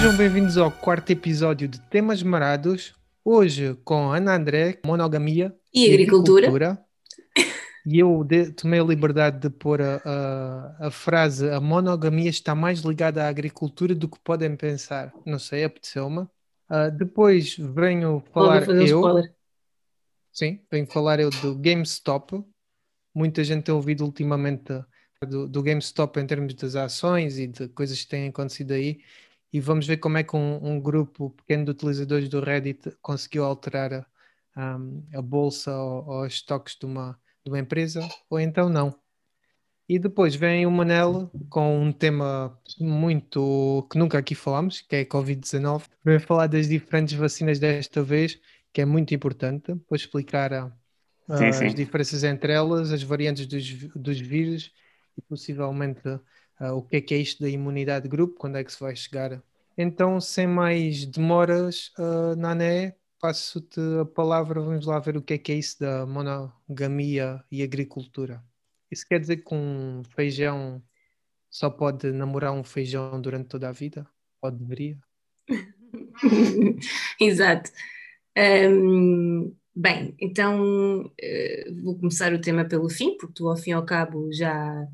Sejam bem-vindos ao quarto episódio de Temas Marados. Hoje com Ana André, monogamia e, e agricultura. agricultura. E eu de, tomei a liberdade de pôr a, a, a, frase: a monogamia está mais ligada à agricultura do que podem pensar. Não sei, apeteceu-me. Uh, depois venho falar eu. Spoiler. Sim, venho falar eu do GameStop. Muita gente tem ouvido ultimamente do, do GameStop em termos das ações e de coisas que têm acontecido aí. E vamos ver como é que um, um grupo pequeno de utilizadores do Reddit conseguiu alterar a, a bolsa ou, ou os estoques de uma de uma empresa, ou então não. E depois vem o Manel com um tema muito que nunca aqui falamos, que é a Covid-19. Vem falar das diferentes vacinas desta vez, que é muito importante, para explicar a, a, sim, sim. as diferenças entre elas, as variantes dos, dos vírus e possivelmente uh, o que é que é isto da imunidade de grupo, quando é que se vai chegar. Então, sem mais demoras, uh, Nané, passo-te a palavra, vamos lá ver o que é que é isso da monogamia e agricultura. Isso quer dizer que um feijão só pode namorar um feijão durante toda a vida? Ou deveria? Exato. Um, bem, então uh, vou começar o tema pelo fim, porque tu, ao fim e ao cabo, já,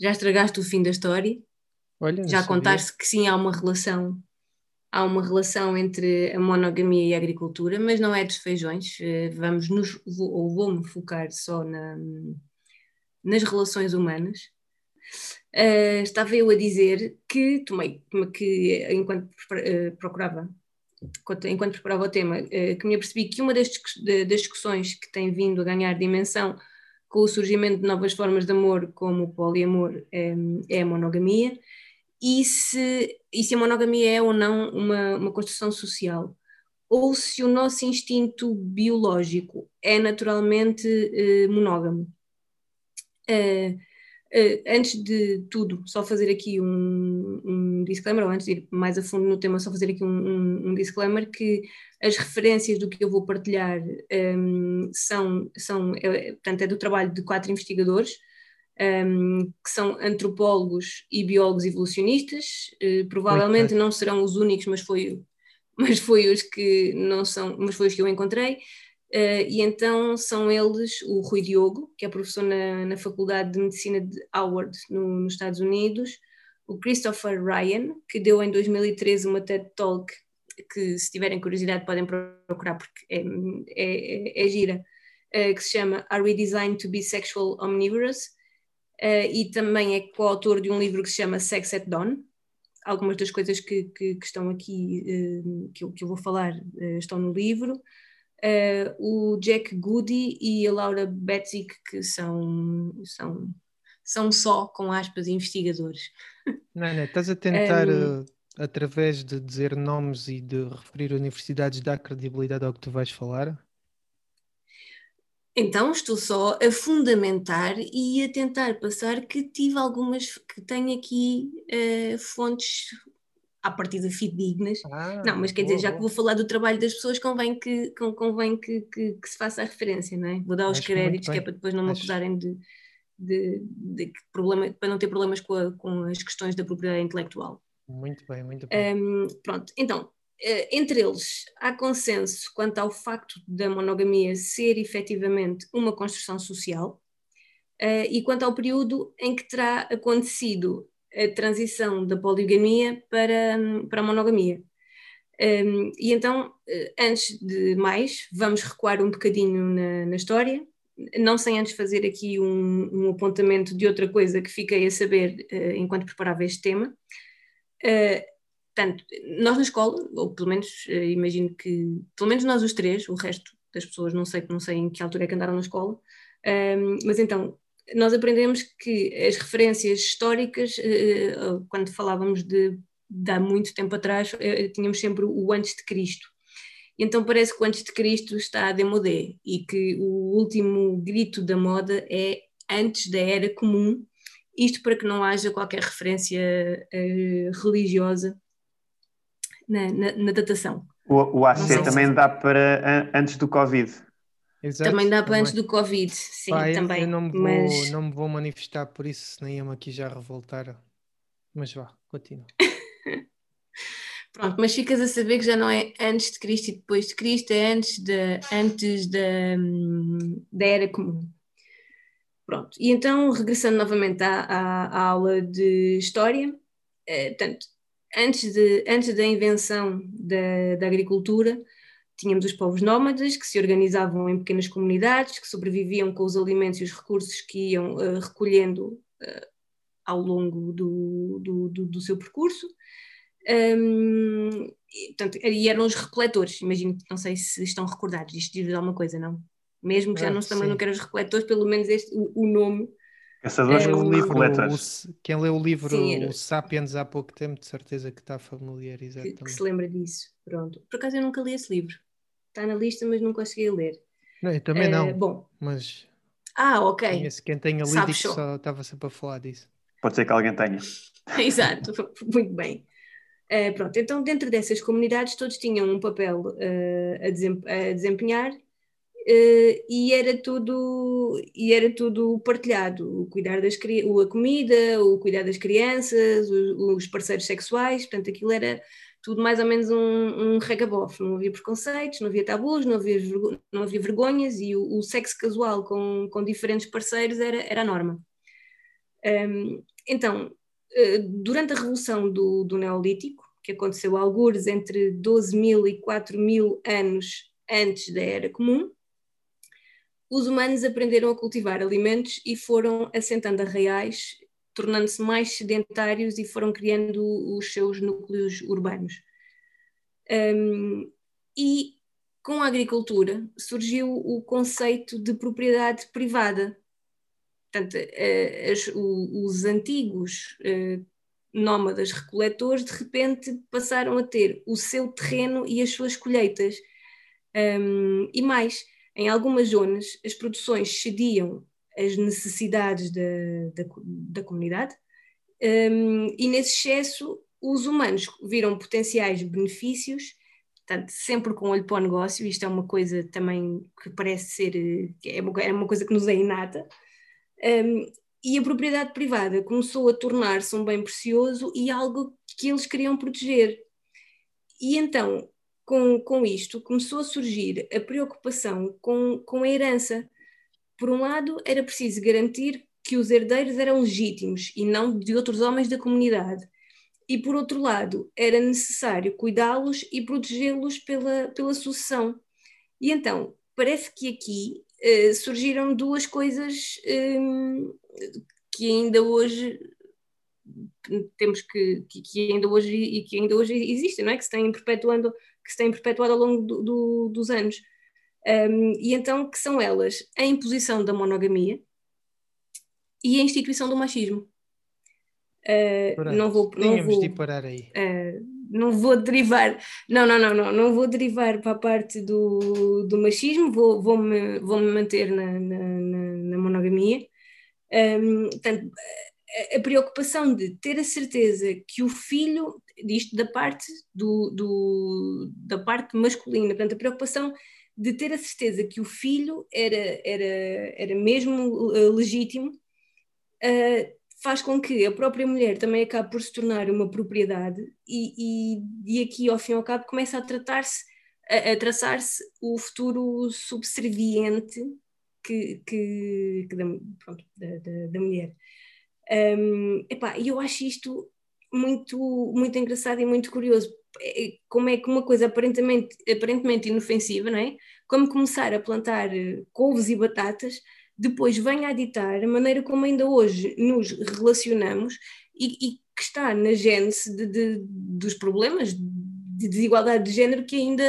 já estragaste o fim da história. Olha, já contaste que sim, há uma relação há uma relação entre a monogamia e a agricultura, mas não é dos feijões. Eh, vamos nos, ou vou-me focar só na, nas relações humanas. Uh, estava eu a dizer que tomei, que enquanto uh, procurava, enquanto preparava o tema, uh, que me apercebi que uma das, das discussões que tem vindo a ganhar dimensão com o surgimento de novas formas de amor, como o poliamor, é a monogamia, e se, e se a monogamia é ou não uma, uma construção social, ou se o nosso instinto biológico é naturalmente uh, monógamo. Uh, uh, antes de tudo, só fazer aqui um, um, disclaimer, ou antes de ir mais a fundo no tema, só fazer aqui um, um, um disclaimer que as referências do que eu vou partilhar um, são, são é, portanto, é do trabalho de quatro investigadores, um, que são antropólogos e biólogos evolucionistas, uh, provavelmente não serão os únicos, mas foi, mas foi os que não são, mas foi os que eu encontrei. Uh, e então são eles o Rui Diogo, que é professor na, na Faculdade de Medicina de Howard, no, nos Estados Unidos, o Christopher Ryan, que deu em 2013 uma TED Talk, que se tiverem curiosidade podem procurar porque é, é, é, é gira, uh, que se chama Are We Designed to Be Sexual Omnivorous? Uh, e também é coautor de um livro que se chama Sex at Dawn. Algumas das coisas que, que, que estão aqui, uh, que, eu, que eu vou falar, uh, estão no livro. o Jack Goody e a Laura Betzik, que são, são, são só, com aspas, investigadores. Não, não, estás a tentar, um, através de dizer nomes e de referir universidades, dar credibilidade ao que tu vais falar? Então estou só a fundamentar e a tentar passar que tive algumas, que tenho aqui uh, fontes a partir de fidedignas. Ah, não, mas quer boa, dizer, já que vou falar do trabalho das pessoas, convém que, convém que, que, que se faça a referência, não é? Vou dar os Acho créditos, que é para depois não me acusarem de, de, de, problema, para não ter problemas com, a, com as questões da propriedade intelectual. Muito bem, muito bem. Um, pronto, então, entre eles, há consenso quanto ao facto da monogamia ser efetivamente uma construção social uh, e quanto ao período em que terá acontecido a transição da poligamia para, para a monogamia. Um, ehm, e então, eh, antes de mais, vamos recuar um bocadinho na, na história, não sem antes fazer aqui um, um, apontamento de outra coisa que fiquei a saber enquanto preparava este tema. Portanto, nós na escola, ou pelo menos eh, imagino que, pelo menos nós os três, o resto das pessoas não sei, não sei em que altura é que andaram na escola, um, mas então nós aprendemos que as referências históricas, uh, quando falávamos de, de, há muito tempo atrás, uh, tínhamos sempre o antes de Cristo. Então parece que o antes de Cristo está a demodé e que o último grito da moda é antes da era comum, isto para que não haja qualquer referência uh, religiosa na, na, na datação. O, o AC também dá para antes do Covid. Exato, também dá para também. antes do Covid, sim, Pai, também. Eu não me, vou, mas... não me vou manifestar por isso, nem eu aqui já revoltar. Mas vá, continua. Pronto, mas ficas a saber que já não é antes de Cristo e depois de Cristo, é antes, de, antes da, da Era Comum. Pronto, e então, regressando novamente à, à, à aula de História, eh, portanto, antes, de, antes da invenção da, da agricultura, tínhamos os povos nómadas que se organizavam em pequenas comunidades, que sobreviviam com os alimentos e os recursos que iam uh, recolhendo uh, ao longo do, do, do, do seu percurso. Um, e, portanto, e eram os recoletores, imagino, não sei se estão recordados, isto diz alguma coisa, não? Mesmo que já ah, não também não quero os recoletores, pelo menos este, o, o nome. Caçadores é, o livro, o, quem leu o livro Sim, o Sapiens há pouco tempo, de certeza que está familiarizado que, que se lembra disso, pronto. Por acaso eu nunca li esse livro, está na lista, mas não consegui ler. Não, eu também uh, não. Bom. Mas. Ah, ok. Conheço quem tenha lido e só estava sempre a falar disso. Pode ser que alguém tenha. Exato, muito bem. Uh, pronto, então dentro dessas comunidades todos tinham um papel uh, a, desem a, desempenhar e era tudo e era tudo partilhado, o cuidar das a comida, o cuidar das crianças, os, os parceiros sexuais, portanto aquilo era tudo mais ou menos um, um regabof, não havia preconceitos, não havia tabus, não havia, não havia vergonhas e o, o sexo casual com, com diferentes parceiros era, era a norma. Um, então, eh, durante a Revolução do, do Neolítico, que aconteceu algures entre 12 mil e 4 mil anos antes da Era Comum, os humanos aprenderam a cultivar alimentos e foram assentando arraiais, tornando-se mais sedentários e foram criando os seus núcleos urbanos. Um, e com a agricultura surgiu o conceito de propriedade privada, Portanto, as, os antigos uh, nómadas recoletores de repente passaram a ter o seu terreno e as suas colheitas. Um, e mais, em algumas zonas as produções cediam às necessidades da, da, da comunidade um, e nesse excesso os humanos viram potenciais benefícios Portanto, sempre com olho para o negócio, isto é uma coisa também que parece ser, eh, é uma, é uma coisa que nos é inata, um, e a propriedade privada começou a tornar-se um bem precioso e algo que eles queriam proteger. E então, com, com isto, começou a surgir a preocupação com, com a herança. Por um lado, era preciso garantir que os herdeiros eram legítimos e não de outros homens da comunidade. E por outro lado, era necessário cuidá-los e protegê-los pela, pela sucessão. E então, parece que aqui uh, surgiram duas coisas um, que ainda hoje temos que, que, que, ainda hoje e que ainda hoje existem, não é? Que se têm perpetuando, que se têm perpetuado ao longo do, do, dos anos. Um, e então que são elas a imposição da monogamia e a instituição do machismo. Uh, não vou, não vou, de parar aí. Uh, não vou derivar, não, não, não, não, não vou derivar para a parte do, do machismo, vou, vou, -me, vou -me manter na, na, na monogamia. Um, portanto, a preocupação de ter a certeza que o filho, disto da parte, do, do, da parte masculina, portanto, a preocupação de ter a certeza que o filho era, era, era mesmo eh, legítimo, uh, faz com que a própria mulher também acabe por se tornar uma propriedade e, e, e aqui, ao fim e ao cabo, começa a tratar-se, a, a traçar-se o futuro subserviente que, que, que da, pronto, da, da, da, mulher. Um, e eu acho isto muito, muito engraçado e muito curioso. É, como é que uma coisa aparentemente, aparentemente inofensiva, não é? Como começar a plantar eh, couves e batatas, depois vem a ditar a maneira como ainda hoje nos relacionamos e, e que está na gênese de, de, dos problemas de desigualdade de género que ainda,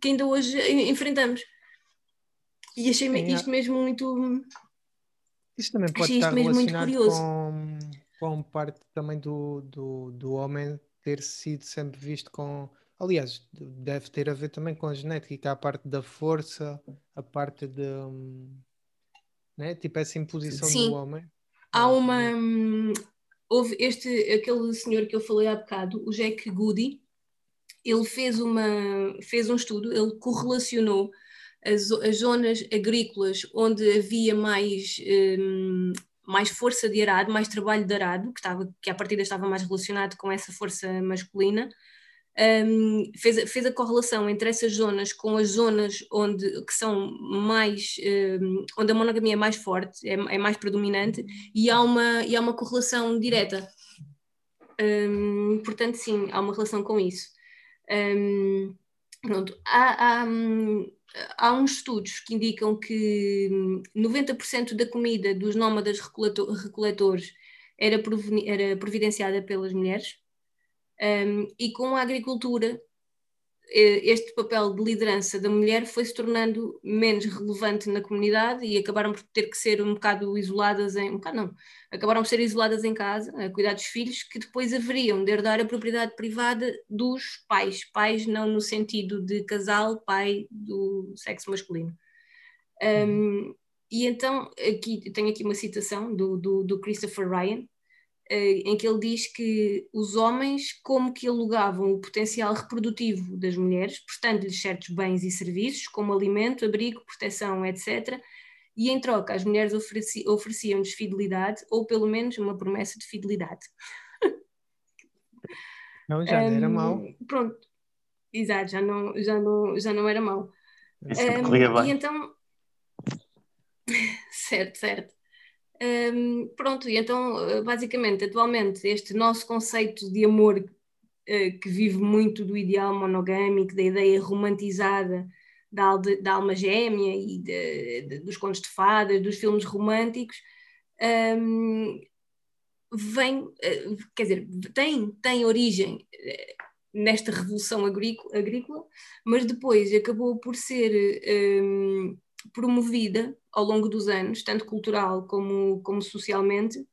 que ainda hoje enfrentamos. E achei Sim, isto mesmo muito. Isso também pode estar relacionado com, com parte também do, do, do homem ter sido sempre visto com. Aliás, deve ter a ver também com a genética, a parte da força, a parte de. Né? Tipo essa imposição Sim. do homem. Há uma. Houve este, aquele senhor que eu falei há bocado, o Jack Goody, ele fez, uma, fez um estudo, ele correlacionou as, as zonas agrícolas onde havia mais, um, mais força de arado, mais trabalho de arado, que, estava, que à partida estava mais relacionado com essa força masculina, um, fez, fez a correlação entre essas zonas com as zonas onde que são mais um, onde a monogamia é mais forte, é, é, mais predominante e há uma, e há uma correlação direta. Um, portanto, sim, há uma relação com isso. pronto, há, há, há uns estudos que indicam que 90% da comida dos nómadas recoletores era, era providenciada pelas mulheres um, e com a agricultura, este papel de liderança da mulher foi se tornando menos relevante na comunidade e acabaram por ter que ser um bocado isoladas em. Um bocado não, acabaram por ser isoladas em casa, a cuidar dos filhos, que depois haveriam de herdar a propriedade privada dos pais. Pais não no sentido de casal, pai do sexo masculino. Um, uhum. e então, aqui tenho aqui uma citação do, do, do Christopher Ryan, eh, em que ele diz que os homens como que alugavam o potencial reprodutivo das mulheres, prestando-lhes certos bens e serviços, como alimento, abrigo, proteção, etc., e em troca as mulheres ofereciam-lhes fidelidade, ou pelo menos uma promessa de fidelidade. Não, já não era mau. Pronto, exato, já não, já não, já não era mau. Um, e então, certo, certo. Um, pronto, e então, eh, basicamente, atualmente, este nosso conceito de amor uh, que vive muito do ideal monogâmico, da ideia romantizada da, da alma gêmea e de, de, dos contos de fadas, dos filmes românticos, um, vem, uh, quer dizer, tem, tem origem nesta revolução agrícola, mas depois acabou por ser um, promovida ao longo dos anos, tanto cultural como, como socialmente,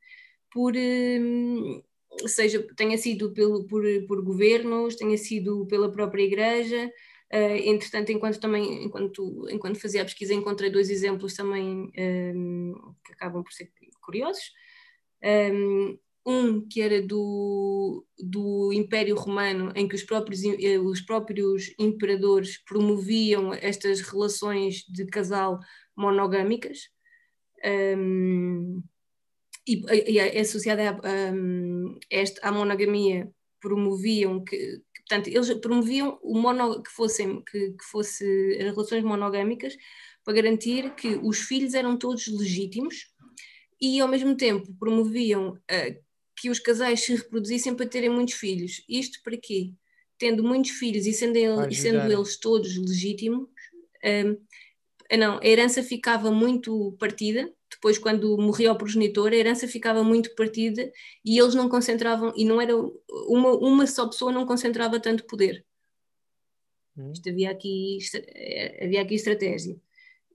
por hum, seja tenha sido pelo, por, por governos, tenha sido pela própria igreja. Uh, entretanto, enquanto também enquanto, enquanto fazia a pesquisa, encontrei dois exemplos também um, que acabam por ser curiosos. Um, um que era do, do Império Romano, em que os próprios, eh, os próprios imperadores promoviam estas relações de casal monogâmicas um, e, e é associada a, um, esta, à monogamia promoviam que, portanto, eles promoviam o mono, que fossem que, que fosse relações monogâmicas para garantir que os filhos eram todos legítimos e ao mesmo tempo promoviam uh, que os casais se reproduzissem para terem muitos filhos. Isto para quê? Tendo muitos filhos e sendo, ele, sendo eles todos legítimos, um, não, a herança ficava muito partida. Depois, quando morria o progenitor, a herança ficava muito partida e eles não concentravam, e não era uma, uma só pessoa não concentrava tanto poder. Hum. Isto havia aqui, havia aqui estratégia.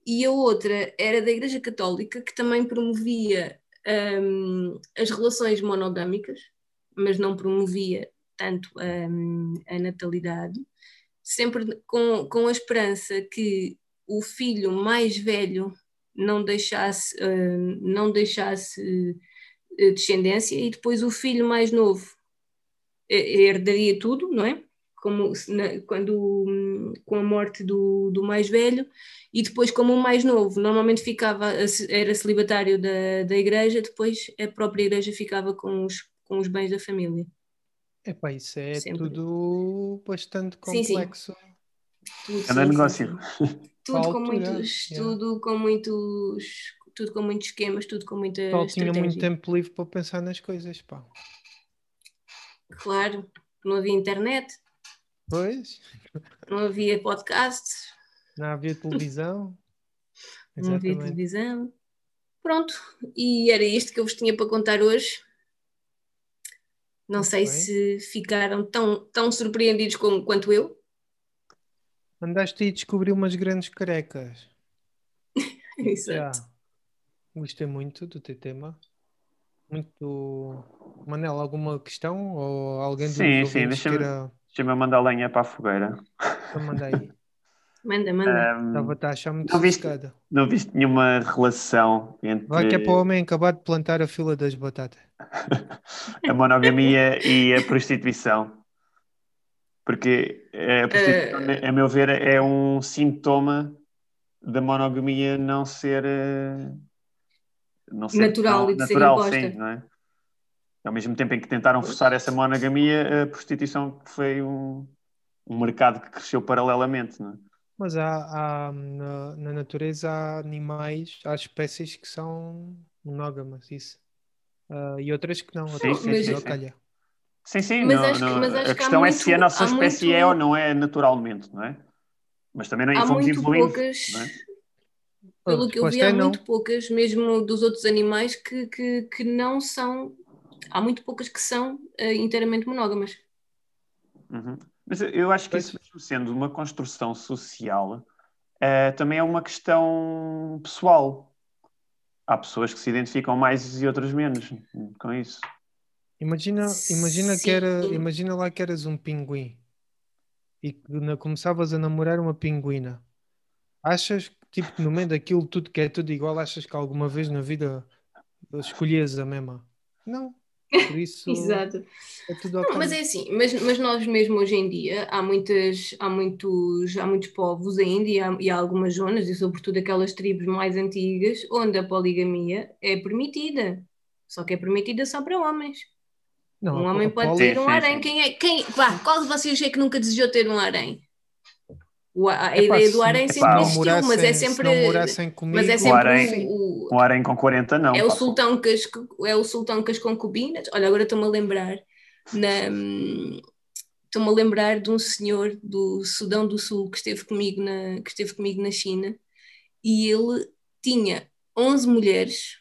E a outra era da Igreja Católica, que também promovia um, as relações monogâmicas, mas não promovia tanto um, a natalidade, sempre com, com a esperança que o filho mais velho não deixasse, uh, não deixasse uh, descendência e depois o filho mais novo herdaria tudo, não é? como na, quando com a morte do, do mais velho e depois como o mais novo normalmente ficava era celibatário da, da igreja depois a própria igreja ficava com os, com os bens da família Epá, isso é Sempre. tudo bastante complexo sim, sim. Tudo, sim, negócio tudo com muitos yeah. tudo com muitos tudo com muitos esquemas tudo com muita Paulo tinha muito tempo livre para pensar nas coisas pá. claro não havia internet Pois. Não havia podcasts. Não havia televisão. não havia televisão. Pronto, e era isto que eu vos tinha para contar hoje. Não Muito sei bem. se ficaram tão, tão surpreendidos como, quanto eu. Andaste aí descobrir umas grandes carecas. Exato. Já. Gostei muito do teu tema. Muito. Manel, alguma questão? Ou alguém sim, sim, deixa-me queira... Deixa-me mandar lenha para a fogueira. Então manda aí. manda, manda. Um, Estava a achar muito não viste, não viste nenhuma relação entre. Vai que é para o homem acabar de plantar a fila das batatas. a monogamia e a prostituição. Porque a prostituição, uh... a meu ver, é um sintoma da monogamia não ser. Eh, não ser natural não, e de natural, ser imposta. Sim, não é? Ao mesmo tempo em que tentaram forçar essa monogamia, a prostituição foi um, um mercado que cresceu paralelamente, não é? Mas há, há na, na, natureza há animais, há espécies que são monógamas, isso. Uh, e outras que não, outras sim, que sim, não, sim. Sim, sim, mas não, acho, não, mas acho a questão é muito, se a nossa espécie muito... é ou não é naturalmente, não é? Mas também não há fomos muito evoluindo. Poucas, é? Pelo que eu vi, há é muito poucas, mesmo dos outros animais, que, que, que não são. Há muito poucas que são uh, inteiramente monógamas. Uhum. Mas eu acho que pois. isso, mesmo sendo uma construção social, uh, também é uma questão pessoal. Há pessoas que se identificam mais e outras menos com isso. Imagina, imagina, que era, imagina lá que eras um pinguim e que começavas a namorar uma pinguina. Achas que tipo, no meio daquilo tudo que é tudo igual, achas que alguma vez na vida escolhias a mesma? Não. Por isso Exato. É tudo okay. Não, mas é assim, mas, mas nós mesmo hoje em dia há muitas, há muitos, há muitos povos ainda e há, e há algumas zonas, e sobretudo aquelas tribos mais antigas, onde a poligamia é permitida. Só que é permitida só para homens. Não, um homem pode ter um harém. Quem é? Quem, vá, qual de vocês é que nunca desejou ter um harém? a é ideia do harém sempre existiu, mas é sempre. Comigo, mas é sempre o, o, o harém com 40 não. É o, sultão que as, é o sultão com as concubinas. Olha, agora estou-me a lembrar. Estou-me a lembrar de um senhor do Sudão do Sul que esteve comigo na, que esteve comigo na China e ele tinha 11 mulheres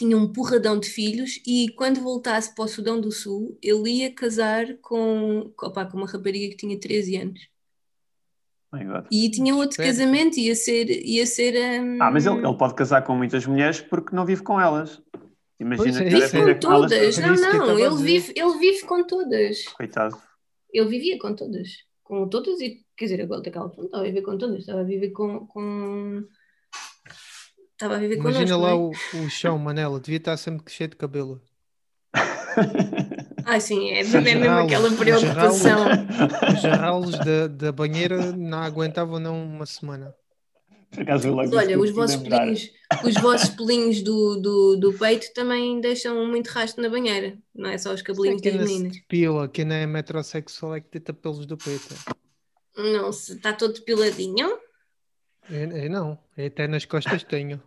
tinha um porradão de filhos e quando voltasse para o Sudão do Sul, ele ia casar com, opa, com uma rapariga que tinha 13 anos. E tinha outro Espero. casamento, ia ser. Ia ser um... Ah, mas ele, ele pode casar com muitas mulheres porque não vive com elas. Imagina pois é, que vive com todas. Não, não, ele vive, ele vive com todas. Coitado. Ele vivia com todas. Com todas e, quer dizer, agora daquela não estava a viver com todas, estava a viver com, com Estava a viver Imagina connosco, lá é? o, o chão, Manela, devia estar sempre cheio de cabelo. Ah, sim, é, é mesmo aquela preocupação. Os jarralos da, da banheira não aguentavam não uma semana. Acaso, olha, os vossos, pelinhos, os vossos pelinhos do, do, do peito também deixam muito rastro na banheira, não é só os cabelinhos das meninas. Pila, quem não é metrosexual é que tenta pelos do peito. Não, se está todo depiladinho. É, é, não, é até nas costas tenho.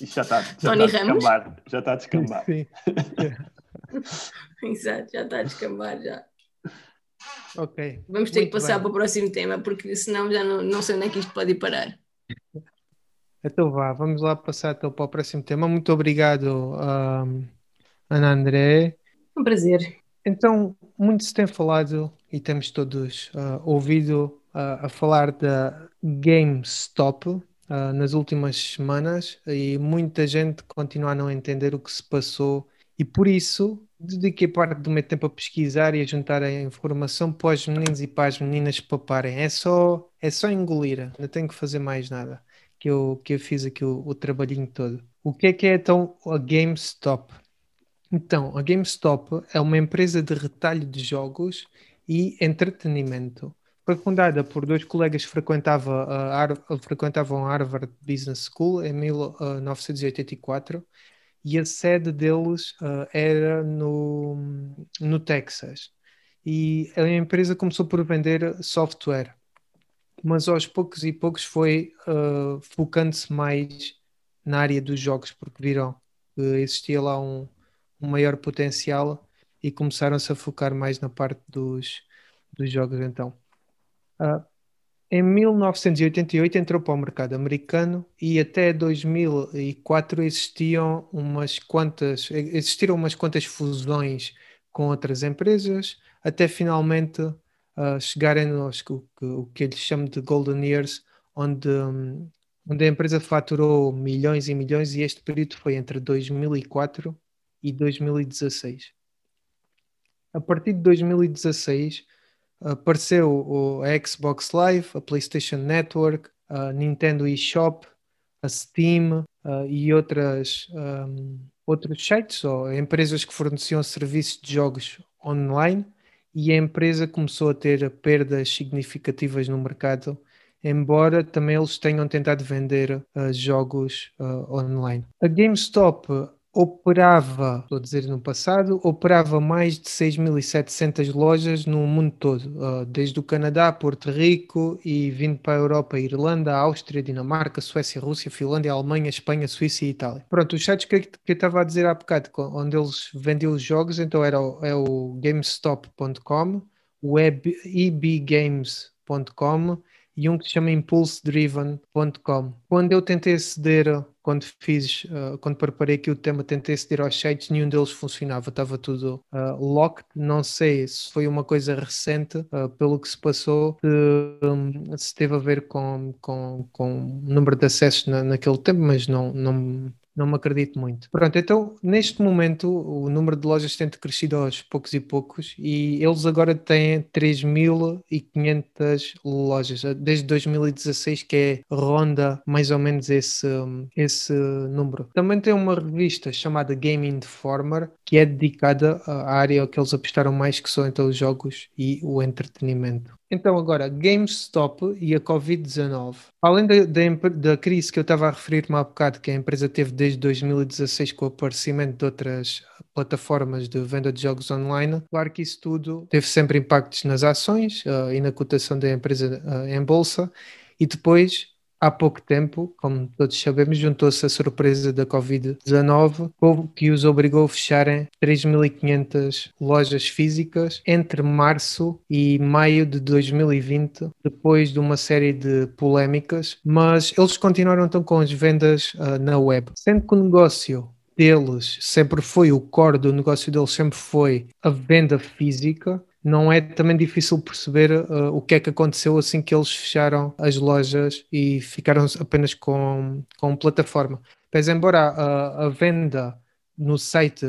Isto já está, já está a descambar. Já está a descambar. Sim. Exato, já está a descambar já. Ok. Vamos ter Muito que passar bem. para o próximo tema, porque senão já não, não sei onde é que isto pode ir parar. Então vá, vamos lá passar então para o próximo tema. Muito obrigado, um, Ana André. Um prazer. Então, muito se tem falado e temos todos uh, ouvido uh, a falar da GameStop, uh, nas últimas semanas e muita gente continua a não entender o que se passou e por isso dediquei parte do meu tempo a pesquisar e a juntar a informação para os meninos e para as meninas paparem. É só, é só engolir, não tenho que fazer mais nada. Que eu, que eu fiz aqui o, o trabalhinho todo. O que é que é então a GameStop? Então, a GameStop é uma empresa de retalho de jogos e entretenimento. Foi fundada por dois colegas que frequentavam a, frequentavam a Harvard Business School em 1984 e a sede deles uh, era no, no Texas. E a empresa começou por vender software, mas aos poucos e poucos foi uh, focando-se mais na área dos jogos, porque viram que existia lá um, um maior potencial e começaram-se a focar mais na parte dos, dos jogos então. Uh, em 1988 entrou para o mercado americano e até 2004 existiam umas quantas, existiram umas quantas fusões com outras empresas, até finalmente uh, chegarem aos o, o que eles chamam de Golden Years, onde, um, onde a empresa faturou milhões e milhões e este período foi entre 2004 e 2016. A partir de 2016 apareceu a Xbox Live, a PlayStation Network, a Nintendo eShop, a Steam uh, e outras, um, outros sites ou empresas que forneciam serviços de jogos online e a empresa começou a ter perdas significativas no mercado, embora também eles tenham tentado vender uh, jogos uh, online. A GameStop operava, estou a dizer no passado, operava mais de 6.700 lojas no mundo todo, uh, desde o Canadá, Porto Rico e vindo para a Europa, Irlanda, Áustria, Dinamarca, Suécia, Rússia, Finlândia, Alemanha, Espanha, Suíça e Itália. Pronto, os sites que, que eu estava a dizer há bocado, onde eles vendiam os jogos, então era o, é o GameStop.com, o ebgames.com e um que se chama impulsedriven.com. Quando eu tentei aceder, quando fiz, uh, quando preparei aqui o tema, tentei aceder aos sites, nenhum deles funcionava, estava tudo uh, locked. Não sei se foi uma coisa recente, uh, pelo que se passou, um, se teve a ver com, com, com o número de acessos na, naquele tempo, mas não, não, não me acredito muito. Pronto, então neste momento o número de lojas tem crescido aos poucos e poucos e eles agora têm 3.500 lojas, desde 2016 que é ronda mais ou menos esse, esse número. Também tem uma revista chamada Game Informer que é dedicada à área que eles apostaram mais que são então os jogos e o entretenimento. Então, agora, GameStop e a Covid-19. Além da, da, da, crise que eu estava a referir-me há bocado, que a empresa teve desde 2016 com o aparecimento de outras plataformas de venda de jogos online, claro que isso tudo teve sempre impactos nas ações uh, e na cotação da empresa uh, em bolsa. E depois há pouco tempo, como todos sabemos, juntou-se a surpresa da Covid-19, que os obrigou a fecharem 3.500 lojas físicas entre março e maio de 2020, depois de uma série de polémicas, mas eles continuaram então com as vendas uh, na web, sendo que o negócio deles sempre foi, o core do negócio deles sempre foi a venda física, não é também difícil perceber uh, o que é que aconteceu assim que eles fecharam as lojas e ficaram apenas com, com plataforma. Pois embora a, a venda no site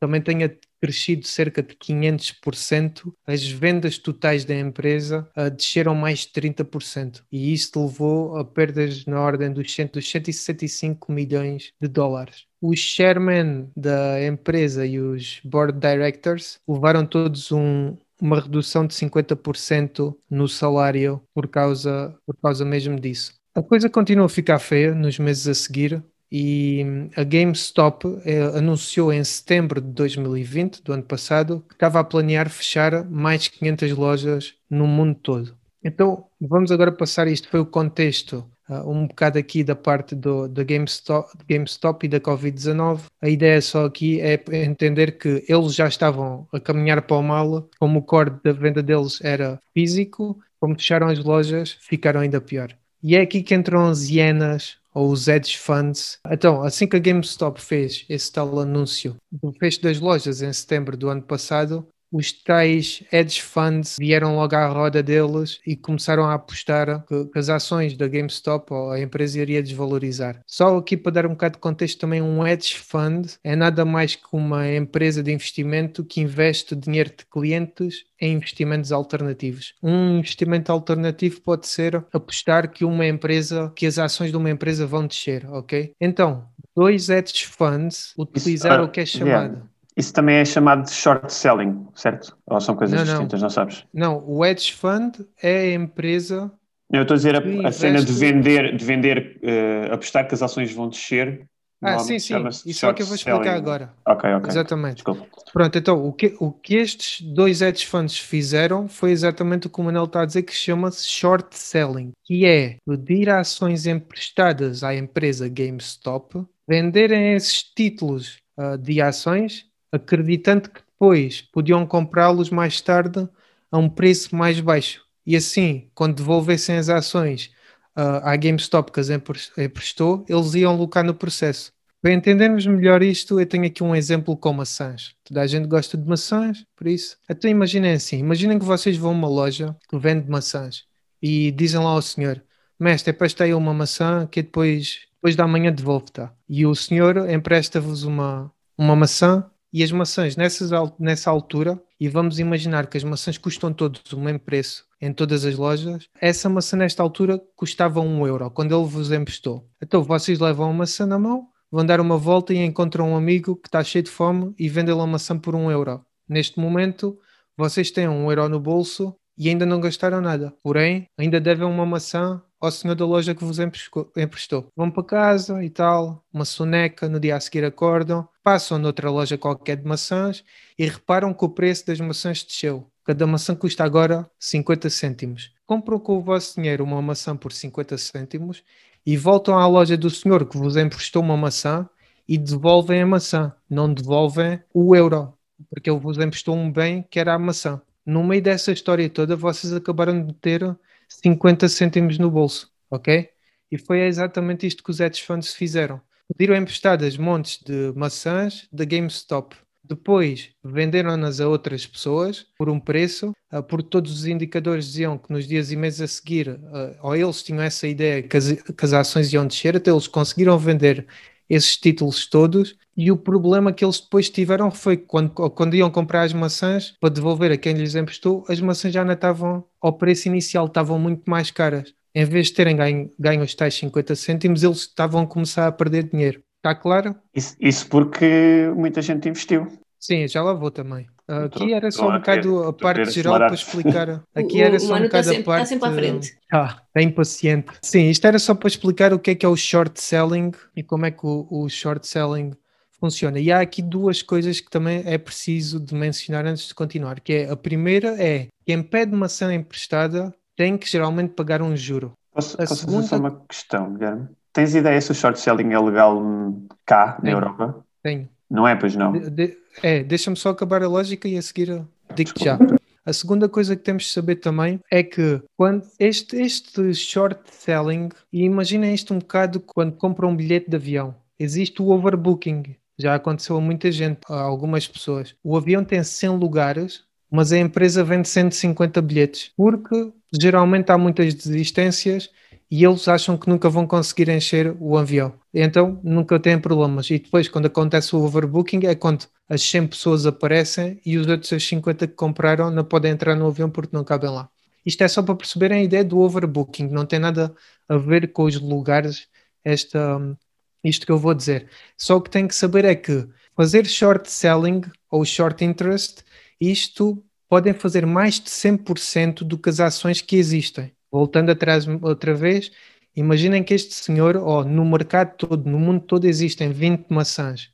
também tenha crescido cerca de 500%, as vendas totais da empresa uh, desceram mais de 30%. E isto levou a perdas na ordem dos, 100, dos 165 milhões de dólares. Os chairman da empresa e os board directors levaram todos um, uma redução de 50% no salário por causa, por causa mesmo disso. A coisa continua a ficar feia nos meses a seguir e a GameStop eh, anunciou em setembro de 2020, do ano passado, que estava a planear fechar mais 500 lojas no mundo todo. Então, vamos agora passar isto. Foi o contexto um bocado aqui da parte do, da GameStop, GameStop e da Covid-19. A ideia só aqui é entender que eles já estavam a caminhar para o mal, como o core da venda deles era físico, como fecharam as lojas, ficaram ainda pior. E é aqui que entram as hienas ou os hedge funds. Então, assim que a GameStop fez esse tal anúncio do fecho das lojas em setembro do ano passado, os tais hedge funds vieram logo à roda deles e começaram a apostar que, as ações da GameStop ou a empresa iria desvalorizar. Só aqui para dar um bocado de contexto também, um hedge fund é nada mais que uma empresa de investimento que investe dinheiro de clientes em investimentos alternativos. Um investimento alternativo pode ser apostar que uma empresa, que as ações de uma empresa vão descer, ok? Então, dois hedge funds utilizaram Isso, uh, o que é chamado yeah isso também é chamado de short selling, certo? Ou são coisas não, distintas, não. não sabes? Não, o hedge fund é a empresa. Eu estou a dizer a, a cena de vender, de vender uh, apostar que as ações vão descer. Ah, sim, sim. Isso é o que eu vou explicar selling. agora. Ok, ok. Exatamente. Desculpa. Pronto, então o que, o que estes dois hedge funds fizeram foi exatamente o que o Manel está a dizer, que chama-se short selling, que é pedir ações emprestadas à empresa GameStop, venderem esses títulos uh, de ações acreditando que depois podiam comprá-los mais tarde a um preço mais baixo. E assim, quando devolvessem as ações uh, à GameStop que as emprestou, eles iam lucrar no processo. Para entendermos melhor isto, eu tenho aqui um exemplo com maçãs. Toda a gente gosta de maçãs, por isso. Então imaginem assim, imaginem que vocês vão a uma loja que vende maçãs e dizem lá ao senhor, mestre, emprestei uma maçã que depois, depois da manhã devolvo, tá? E o senhor empresta-vos uma, uma maçã e as maçãs nessas, nessa altura, e vamos imaginar que as maçãs custam todos o mesmo preço em todas as lojas, essa maçã nesta altura custava um euro quando ele vos emprestou. Então vocês levam a maçã na mão, vão dar uma volta e encontram um amigo que está cheio de fome e vendem-lhe a maçã por um euro. Neste momento, vocês têm um euro no bolso e ainda não gastaram nada. Porém, ainda devem uma maçã ao senhor da loja que vos emprestou. Vão para casa e tal, uma soneca, no dia a seguir acordam. Passam noutra loja qualquer de maçãs e reparam que o preço das maçãs desceu. Cada maçã custa agora 50 cêntimos. Compram com o vosso dinheiro uma maçã por 50 cêntimos e voltam à loja do senhor que vos emprestou uma maçã e devolvem a maçã, não devolvem o euro, porque ele vos emprestou um bem que era a maçã. No meio dessa história toda, vocês acabaram de ter 50 cêntimos no bolso, ok? E foi exatamente isto que os hedge funds fizeram. Pediram emprestadas montes de maçãs da GameStop. Depois venderam-nas a outras pessoas por um preço, uh, porque todos os indicadores diziam que nos dias e meses a seguir, uh, ou eles tinham essa ideia que as, que as ações iam descer, até eles conseguiram vender esses títulos todos. E o problema que eles depois tiveram foi que quando, quando iam comprar as maçãs para devolver a quem lhes emprestou, as maçãs já não estavam ao preço inicial, estavam muito mais caras. Em vez de terem ganho, ganho os tais 50 cêntimos, eles estavam a começar a perder dinheiro. Está claro? Isso, isso porque muita gente investiu. Sim, já lá vou também. Aqui era só um bocado a parte geral para explicar. Aqui era só um bocado a parte. Está sempre à frente. Ah, é impaciente. Sim, isto era só para explicar o que é que é o short selling e como é que o, o short selling funciona. E há aqui duas coisas que também é preciso de mencionar antes de continuar, que é a primeira é quem pede maçã emprestada tem que geralmente pagar um juro. Posso, a posso segunda... fazer uma questão, Guilherme? Tens ideia se o short selling é legal cá, na Europa? Tenho. Não é, pois não? De, de, é, deixa-me só acabar a lógica e a seguir digo-te já. A segunda coisa que temos de saber também é que quando este, este short selling, e imaginem isto um bocado quando compram um bilhete de avião, existe o overbooking. Já aconteceu a muita gente, a algumas pessoas. O avião tem 100 lugares, mas a empresa vende 150 bilhetes, porque geralmente há muitas desistências e eles acham que nunca vão conseguir encher o avião. Então nunca têm problemas. E depois, quando acontece o overbooking, é quando as 100 pessoas aparecem e os outros 50 que compraram não podem entrar no avião porque não cabem lá. Isto é só para perceberem a ideia do overbooking, não tem nada a ver com os lugares, esta, isto que eu vou dizer. Só o que tem que saber é que fazer short selling ou short interest, isto podem fazer mais de 100% do que as ações que existem voltando atrás outra vez, imaginem que este senhor, oh, no mercado todo, no mundo todo existem 20 maçãs.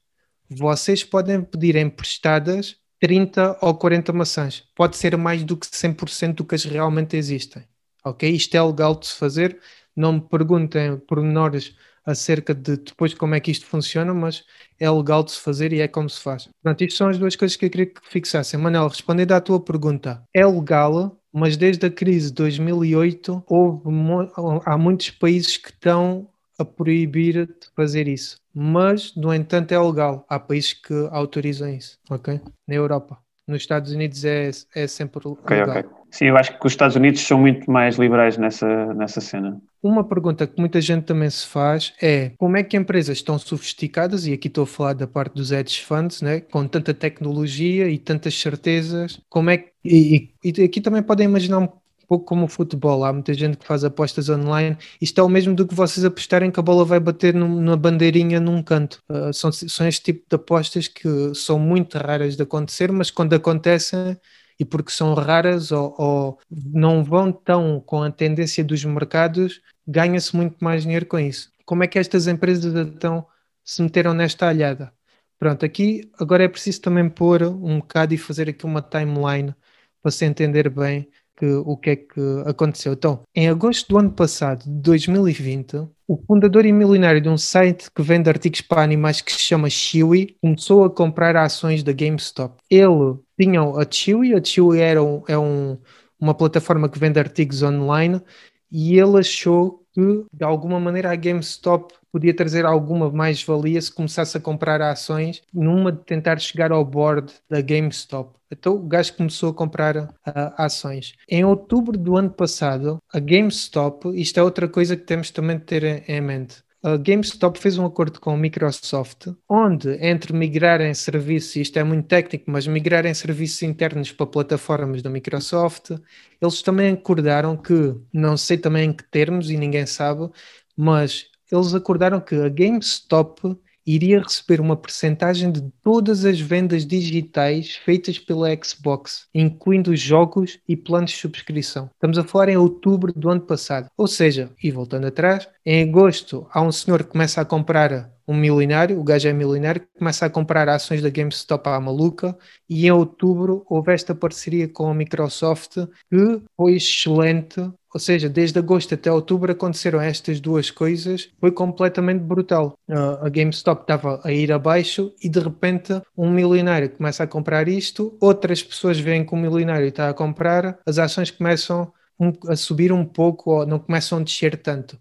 Vocês podem pedir emprestadas 30 ou 40 maçãs. Pode ser mais do que 100% do que as realmente existem. Ok? Isto é legal de se fazer. Não me perguntem pormenores acerca de depois como é que isto funciona, mas é legal de se fazer e é como se faz. Pronto, isto são as duas coisas que eu queria que fixassem. Manel, respondendo à tua pergunta, é legal mas desde a crise de 2008 houve, há muitos países que estão a proibir de fazer isso. Mas, no entanto, é legal. Há países que autorizam isso, ok? Na Europa. Nos Estados Unidos é, é sempre okay, legal. Okay. Sim, eu acho que os Estados Unidos são muito mais liberais nessa, nessa cena. Uma pergunta que muita gente também se faz é como é que empresas tão sofisticadas, e aqui estou a falar da parte dos hedge funds, né, com tanta tecnologia e tantas certezas, como é que, e, e aqui também podem imaginar um pouco como o futebol, há muita gente que faz apostas online. Isto é o mesmo do que vocês apostarem que a bola vai bater numa bandeirinha num canto. Uh, são, são este tipo de apostas que são muito raras de acontecer, mas quando acontecem e porque são raras ou, ou não vão tão com a tendência dos mercados, ganha-se muito mais dinheiro com isso. Como é que estas empresas então se meteram nesta alhada? Pronto, aqui agora é preciso também pôr um bocado e fazer aqui uma timeline para se entender bem que, o que é que aconteceu. Então, em agosto do ano passado, de 2020, o fundador e milionário de um site que vende artigos para animais que se chama Chewy começou a comprar ações da GameStop. Ele tinha a Chewy, a Chewy era um, é um, uma plataforma que vende artigos online e ele achou que de alguma maneira a GameStop podia trazer alguma mais-valia se começasse a comprar ações numa de tentar chegar ao board da GameStop. Então o gajo começou a comprar uh, ações. Em outubro do ano passado, a GameStop, isto é outra coisa que temos também de ter em, mente. A GameStop fez um acordo com a Microsoft, onde entre migrar em serviços, isto é muito técnico, mas migrar em serviços internos para plataformas da Microsoft, eles também acordaram que, não sei também em que termos e ninguém sabe, mas eles acordaram que a GameStop iria receber uma percentagem de todas as vendas digitais feitas pela Xbox, incluindo jogos e planos de subscrição. Estamos a falar em outubro do ano passado. Ou seja, e voltando atrás, em agosto há um senhor que começa a comprar um milionário, o gajo é milionário, começa a comprar ações da GameStop à maluca e em outubro houve esta parceria com a Microsoft que foi excelente. Ou seja, desde agosto até outubro aconteceram estas duas coisas, foi completamente brutal. a GameStop estava a ir abaixo e de repente um milionário começa a comprar isto, outras pessoas veem que o milionário está a comprar, as ações começam a subir um pouco ou não começam a descer tanto.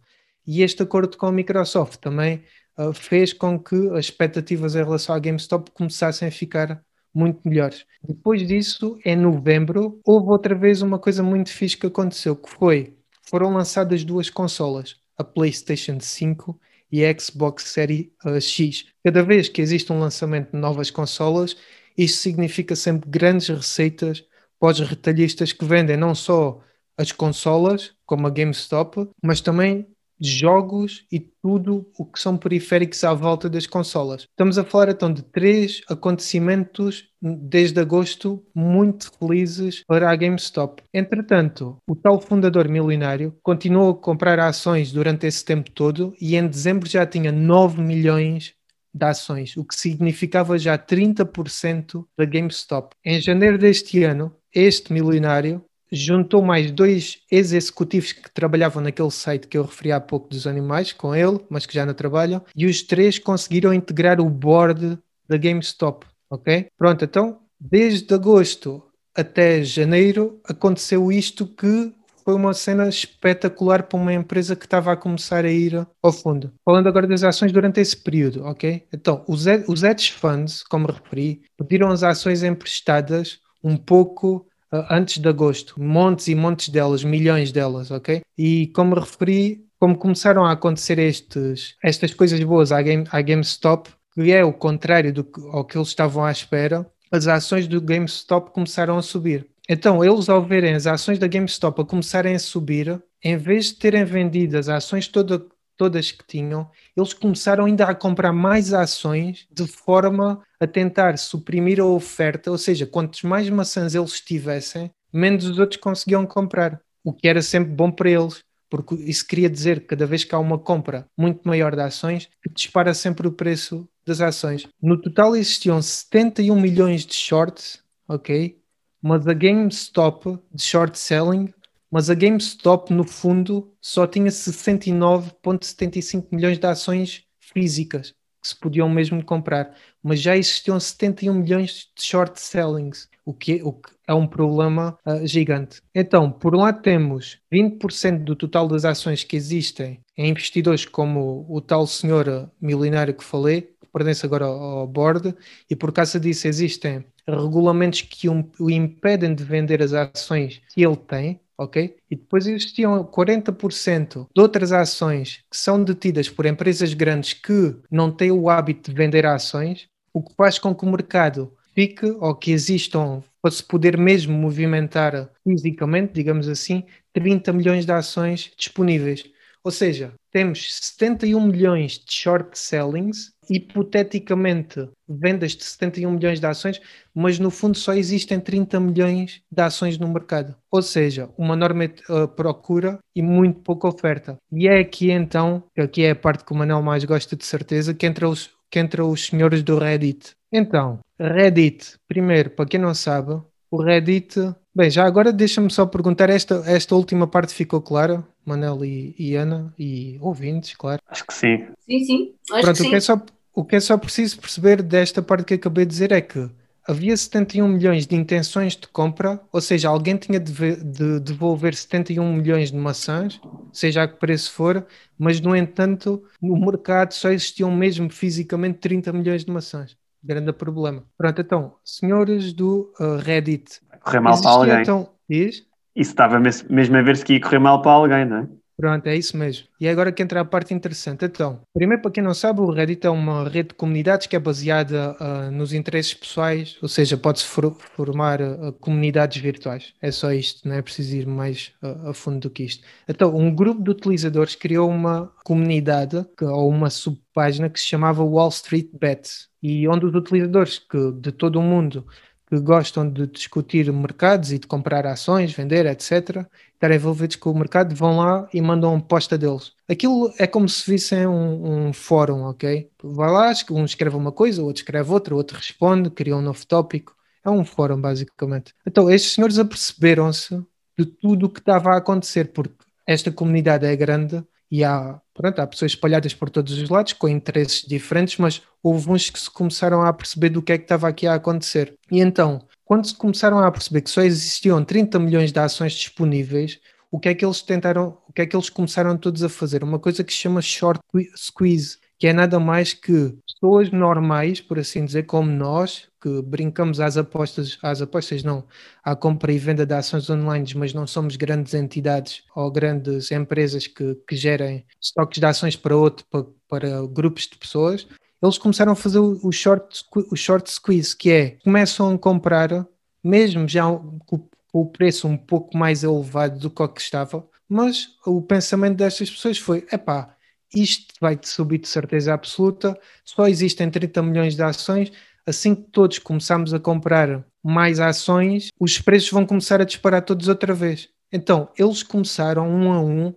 E este acordo com a Microsoft também uh, fez com que as expectativas em relação à GameStop começassem a ficar muito melhores. Depois disso, em novembro, houve outra vez uma coisa muito fixe que aconteceu, que foi, foram lançadas duas consolas, a PlayStation 5 e a Xbox Series uh, X. Cada vez que existe um lançamento de novas consolas, isso significa sempre grandes receitas para os retalhistas que vendem não só as consolas, como a GameStop, mas também jogos e tudo o que são periféricos à volta das consolas. Estamos a falar então de três acontecimentos desde agosto muito felizes para a GameStop. Entretanto, o tal fundador milionário continuou a comprar ações durante esse tempo todo e em dezembro já tinha 9 milhões de ações, o que significava já 30% da GameStop. Em janeiro deste ano, este milionário juntou mais dois ex-executivos que trabalhavam naquele site que eu referi há pouco dos animais com ele, mas que já não trabalham, e os três conseguiram integrar o board da GameStop, ok? Pronto, então, desde agosto até janeiro aconteceu isto que foi uma cena espetacular para uma empresa que estava a começar a ir ao fundo. Falando agora das ações durante esse período, ok? Então, os, os hedge funds, como referi, pediram as ações emprestadas um pouco antes de agosto. Montes e montes delas, milhões delas, ok? E como referi, como começaram a acontecer estes, estas coisas boas à, Game, à GameStop, que é o contrário do que, ao que eles estavam à espera, as ações do GameStop começaram a subir. Então, eles ao verem as ações da GameStop a começarem a subir, em vez de terem vendido as ações toda, todas que tinham, eles começaram ainda a comprar mais ações de forma a tentar suprimir a oferta, ou seja, quantos mais maçãs eles tivessem, menos os outros conseguiam comprar, o que era sempre bom para eles, porque isso queria dizer que cada vez que há uma compra muito maior de ações, dispara sempre o preço das ações. No total existiam 71 milhões de shorts, ok? Mas a GameStop de short selling mas a GameStop, no fundo, só tinha 69,75 milhões de ações físicas que se podiam mesmo comprar, mas já existiam 71 milhões de short sellings, o que, o que é um problema uh, gigante. Então, por lado, temos 20% do total das ações que existem em investidores como o tal senhor milionário que falei, pertence agora ao, board, e por causa disso existem regulamentos que o impedem de vender as ações que ele tem, ok? E depois existiam 40% de outras ações que são detidas por empresas grandes que não têm o hábito de vender ações, o que faz com que o mercado fique ou que existam para se poder mesmo movimentar fisicamente, digamos assim, 30 milhões de ações disponíveis. Ou seja, temos 71 milhões de short sellings, hipoteticamente vendas de 71 milhões de ações, mas no fundo só existem 30 milhões de ações no mercado. Ou seja, uma enorme uh, procura e muito pouca oferta. E é aqui então, que aqui é a parte que o Manel mais gosta de certeza, que entra os, que entra os senhores do Reddit. Então, Reddit, primeiro, para quem não sabe, o Reddit. Bem, já agora deixa-me só perguntar, esta, esta última parte ficou clara? Manel e, e, Ana e ouvintes, claro. Acho que sim. Sim, sim. Acho Pronto, que o, que é sim. só, o que é só preciso perceber desta parte que acabei de dizer é que havia 71 milhões de intenções de compra, ou seja, alguém tinha de, de devolver 71 milhões de maçãs, seja a que preço for, mas no entanto, no mercado só existiam mesmo fisicamente 30 milhões de maçãs. Grande problema. Pronto, então, senhores do uh, Reddit. Correr mal para alguém. Então, diz? Isso estava mesmo a ver se ia correr mal para alguém, não é? Pronto, é isso mesmo. E agora que entra a parte interessante. Então, primeiro, para quem não sabe, o Reddit é uma rede de comunidades que é baseada uh, nos interesses pessoais, ou seja, pode-se for formar uh, comunidades virtuais. É só isto, não é preciso ir mais uh, a fundo do que isto. Então, um grupo de utilizadores criou uma comunidade que, ou uma subpágina que se chamava Wall Street Bets, e onde os utilizadores que, de todo o mundo que gostam de discutir mercados e de comprar ações, vender, etc., estarem envolvidos com o mercado, vão lá e mandam uma posta deles. Aquilo é como se vissem um, um fórum, ok? Vai lá, um escreve uma coisa, outro escreve outra, outro responde, cria um novo tópico. É um fórum, basicamente. Então, estes senhores aperceberam-se de tudo o que estava a acontecer, porque esta comunidade é grande e há, pronto, há pessoas espalhadas por todos os lados com interesses diferentes, mas houve uns que se começaram a perceber do que é que estava aqui a acontecer. E então, quando se começaram a perceber que só existiam 30 milhões de ações disponíveis, o que é que eles tentaram, o que é que eles começaram todos a fazer? Uma coisa que se chama short squeeze, que é nada mais que pessoas normais, por assim dizer, como nós, que brincamos às apostas, às apostas não, à compra e venda de ações online, mas não somos grandes entidades ou grandes empresas que, que gerem estoques de ações para outro, para, para grupos de pessoas, eles começaram a fazer o short, o short squeeze, que é, começam a comprar, mesmo já com o preço um pouco mais elevado do que o que estava, mas o pensamento destas pessoas foi, epá, isto vai subir de certeza absoluta, só existem 30 milhões de ações, assim que todos começarmos a comprar mais ações, os preços vão começar a disparar todos outra vez. Então, eles começaram um a um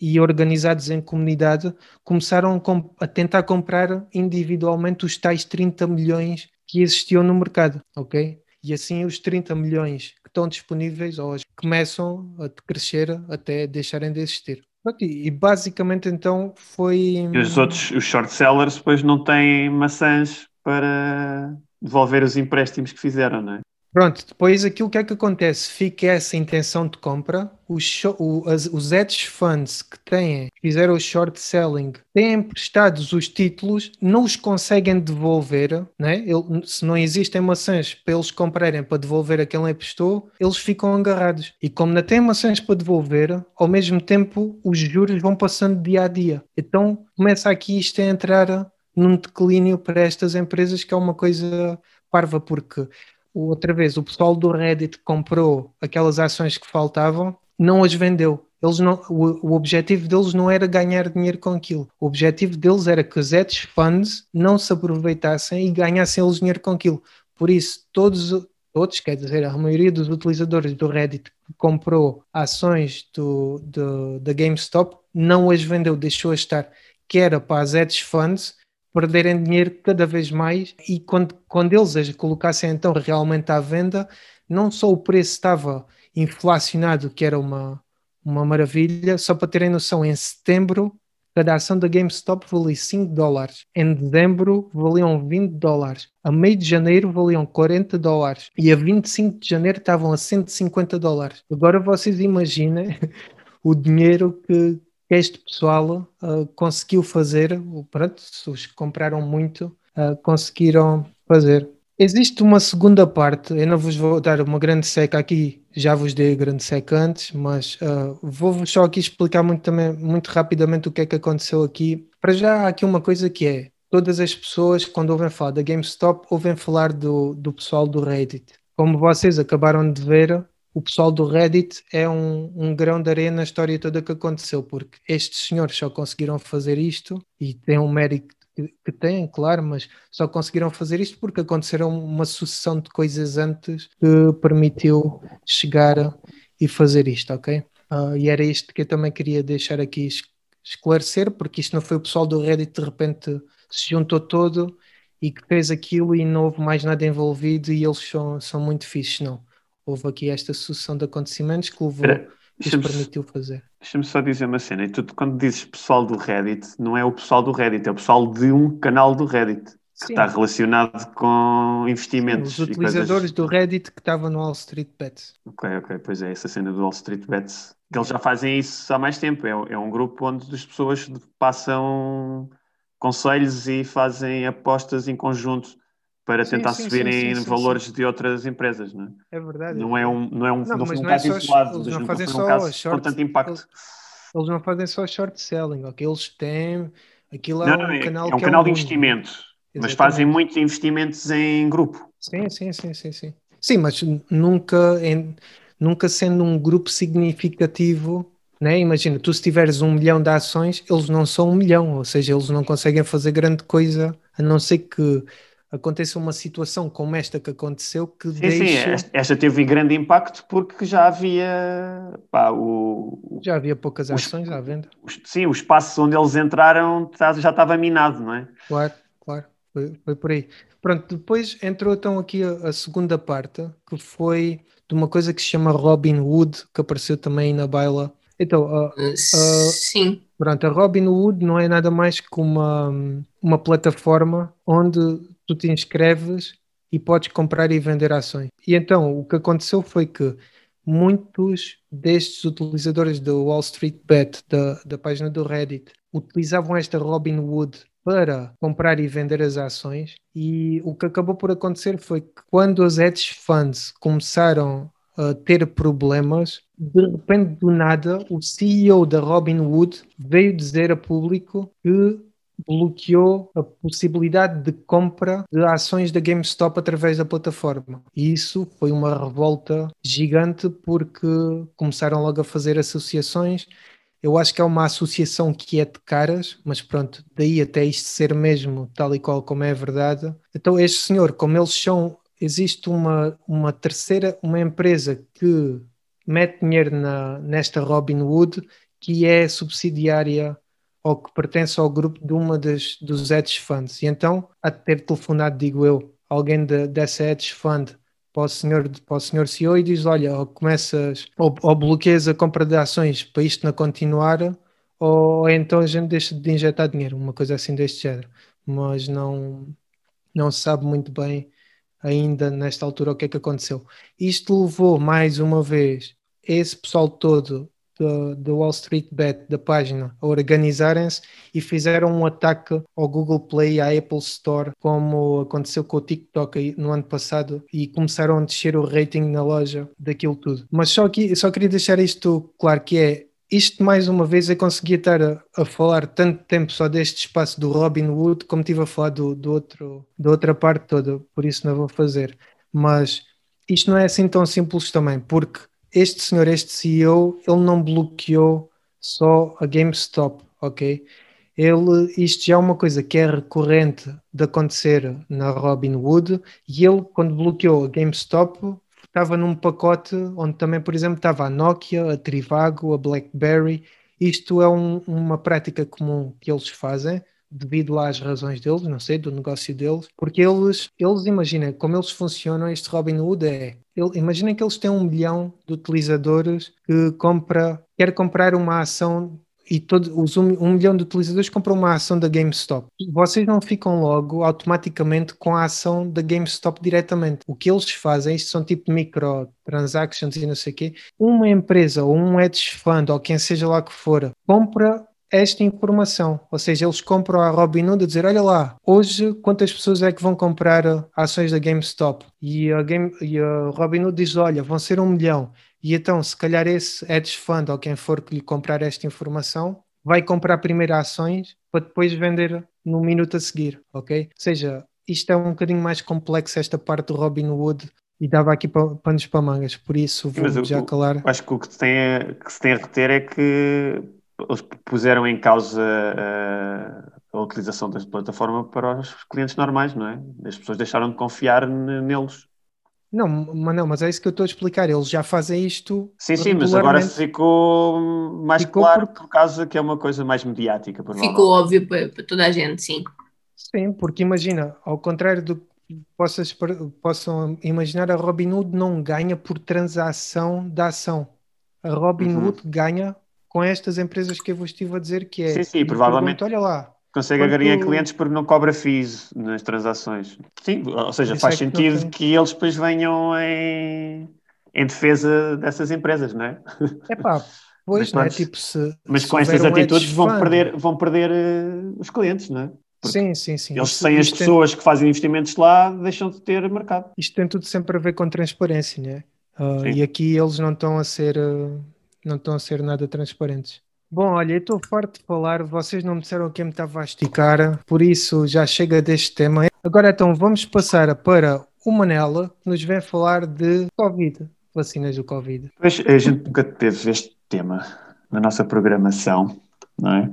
e organizados em comunidade, começaram a tentar comprar individualmente os tais 30 milhões que existiam no mercado, ok? E assim os 30 milhões que estão disponíveis hoje começam a crescer até deixarem de existir. E basicamente então foi. E os outros, os short sellers, depois não têm maçãs para devolver os empréstimos que fizeram, não é? Pronto, depois aquilo que é que acontece? Fica essa intenção de compra, os, o, as, os hedge funds que têm, fizeram o short selling, têm emprestados os títulos, não os conseguem devolver, né? Ele, se não existem maçãs para eles comprarem para devolver a quem emprestou, eles ficam agarrados. E como não têm maçãs para devolver, ao mesmo tempo os juros vão passando dia a dia. Então começa aqui isto a entrar num declínio para estas empresas que é uma coisa parva, porque outra vez, o pessoal do Reddit comprou aquelas ações que faltavam, não as vendeu. Eles não, o, o, objetivo deles não era ganhar dinheiro com aquilo. O objetivo deles era que os hedge funds não se aproveitassem e ganhassem eles dinheiro com aquilo. Por isso, todos, todos, quer dizer, a maioria dos utilizadores do Reddit que comprou ações do, do, da GameStop não as vendeu, deixou estar, que era para as hedge funds perderem dinheiro cada vez mais e quando, quando eles as colocassem então realmente à venda, não só o preço estava inflacionado, que era uma, uma maravilha, só para terem noção, em setembro cada ação da GameStop valia 5 dólares, em dezembro valiam 20 dólares, a meio de janeiro valiam 40 dólares. E a 25 de janeiro estavam a 150 dólares. Agora vocês imaginem o dinheiro que, que este pessoal uh, conseguiu fazer, pronto, os que compraram muito uh, conseguiram fazer. Existe uma segunda parte, eu não vos vou dar uma grande seca aqui, já vos dei a grande seca antes, mas uh, vou-vos só aqui explicar muito, também, muito rapidamente o que é que aconteceu aqui. Para já há aqui uma coisa que é, todas as pessoas quando ouvem falar da GameStop ouvem falar do, do pessoal do Reddit. Como vocês acabaram de ver, o pessoal do Reddit é um, um grão de areia na história toda que aconteceu, porque estes senhores só conseguiram fazer isto e têm um mérito que, que têm, claro, mas só conseguiram fazer isto porque aconteceram uma sucessão de coisas antes que permitiu chegar e fazer isto, ok? Uh, e era isto que eu também queria deixar aqui esclarecer, porque isto não foi o pessoal do Reddit de repente se juntou todo e que fez aquilo e não houve mais nada envolvido e eles são, são muito fixos, não houve aqui esta sucessão de acontecimentos que levou, que permitiu fazer. Deixa-me só dizer uma cena, e tu quando dizes pessoal do Reddit, não é o pessoal do Reddit, é o pessoal de um canal do Reddit que Sim. está relacionado com investimentos. Sim, os utilizadores coisas... do Reddit que estavam no Wall Street Bets. Ok, ok, pois é, essa cena do Wall Street Bets. Que eles já fazem isso há mais tempo. É, é um grupo onde as pessoas passam conselhos e fazem apostas em conjunto para sim, tentar sim, subirem sim, valores de outras empresas, não é? É verdade. Não é um, não é um, não, não um é caso é isolado, eles não fazem só um caso short, com tanto impacto. Eles, eles, não fazem só short selling, ok? Eles têm, aquilo é não, um é, canal é um canal é um de investimento, mas fazem muitos investimentos em grupo. Sim, sim, sim, sim, sim. Sim, mas nunca, em, nunca sendo um grupo significativo né? Imagina, tu se tiveres um milhão de ações, eles não são um milhão, ou seja, eles não conseguem fazer grande coisa, a não ser que aconteça uma situação como esta que aconteceu que sim, deixa... Sim, esta teve grande impacto porque já havia pá, o... Já havia poucas ações os, à venda. Os, sim, o espaço onde eles entraram tá, já estava minado, não é? Claro, claro, foi, foi por aí. Pronto, depois entrou então aqui a, a, segunda parte, que foi de uma coisa que se chama Robin Hood, que apareceu também na baila. Então, uh, uh, sim. Pronto, a Robin Hood não é nada mais que uma, uma plataforma onde tu te inscreves e podes comprar e vender ações. E então o que aconteceu foi que muitos destes utilizadores do Wall Street Bet, da, da página do Reddit, utilizavam esta Robinhood para comprar e vender as ações e o que acabou por acontecer foi que quando as hedge funds começaram a ter problemas, de repente do nada o CEO da Robinhood veio dizer a público que bloqueou a possibilidade de compra de ações da GameStop através da plataforma. E isso foi uma revolta gigante porque começaram logo a fazer associações. Eu acho que é uma associação que é de caras, mas pronto, daí até isto ser mesmo tal e qual como é verdade. Então, este senhor, como eles são, existe uma, uma terceira, uma empresa que mete dinheiro na, nesta Robinhood, que é subsidiária ou que pertence ao grupo de uma das, dos hedge funds. E então, a ter telefonado, digo eu, alguém de, dessa hedge fund para o, senhor, para o senhor CEO e diz: Olha, ou começas ou, ou bloqueias a compra de ações para isto não continuar, ou, então a gente deixa de injetar dinheiro, uma coisa assim deste género. Mas não, não se sabe muito bem ainda nesta altura o que é que aconteceu. Isto levou mais uma vez esse pessoal todo da Wall Street Bet, da página, a organizarem-se e fizeram um ataque ao Google Play e à Apple Store, como aconteceu com o TikTok no ano passado, e começaram a descer o rating na loja daquilo tudo. Mas só, aqui, só queria deixar isto claro, que é isto mais uma vez eu consegui estar a, a, falar tanto tempo só deste espaço do Robin Wood como estive a falar do, do outro, da outra parte toda, por isso não vou fazer. Mas isto não é assim tão simples também, porque este senhor, este CEO, ele não bloqueou só a GameStop, ok? Ele, isto já é uma coisa que é recorrente de acontecer na Robinhood e ele, quando bloqueou a GameStop, estava num pacote onde também, por exemplo, estava a Nokia, a Trivago, a BlackBerry. Isto é um, uma prática comum que eles fazem devido às razões deles, não sei, do negócio deles, porque eles, eles imaginem como eles funcionam, este Robinhood é, imaginem que eles têm um milhão de utilizadores que compra, quer comprar uma ação e todos os um, um, milhão de utilizadores compram uma ação da GameStop. Vocês não ficam logo automaticamente com a ação da GameStop diretamente. O que eles fazem, isto são tipo microtransactions e não sei o quê. Uma empresa ou um hedge fund ou quem seja lá que for compra esta informação. Ou seja, eles compram a Robinhood a dizer: olha lá, hoje quantas pessoas é que vão comprar ações da GameStop? E a, Game, e a Robinhood diz: olha, vão ser um milhão. E então, se calhar esse hedge fund ou quem for que lhe comprar esta informação vai comprar primeiro ações para depois vender no minuto a seguir, ok? Ou seja, isto é um bocadinho mais complexo esta parte do Robinhood e dava aqui panos para mangas, por isso vou já calar. Acho que o que, tem que se tem a reter é que eles puseram em causa a, a, utilização da plataforma para os clientes normais, não é? As pessoas deixaram de confiar neles. Não, mas não, mas é isso que eu estou a explicar. Eles já fazem isto. Sim, sim, mas agora ficou mais ficou claro porque... por causa que é uma coisa mais mediática. Ficou óbvio para, para, toda a gente, sim. Sim, porque imagina, ao contrário do que possas, possam imaginar, a Robinhood não ganha por transação da ação. A Robinhood uhum. ganha com estas empresas que eu vos estive a dizer que é. Sim, sim, provavelmente. Pergunto, olha lá. Consegue quanto... agarrar clientes porque não cobra fees nas transações. Sim, ou seja, Isso faz é sentido que, que, eles depois venham em, em defesa dessas empresas, não é? É pá, pois, mas, não é? Tipo, se, mas se com estas atitudes vão perder, vão perder uh, os clientes, não é? Porque sim, sim, sim. Eles, sem as pessoas tem... que fazem investimentos lá, deixam de ter mercado. Isto tem tudo sempre a ver com transparência, não é? Uh, e aqui eles não estão a ser. Uh não estão a ser nada transparentes. Bom, olha, eu estou farto de falar, vocês não me disseram quem me estava a esticar, por isso já chega deste tema. Agora então vamos passar para o Manela, que nos vem falar de Covid, vacinas do Covid. Pois, a gente nunca teve este tema na nossa programação, não é?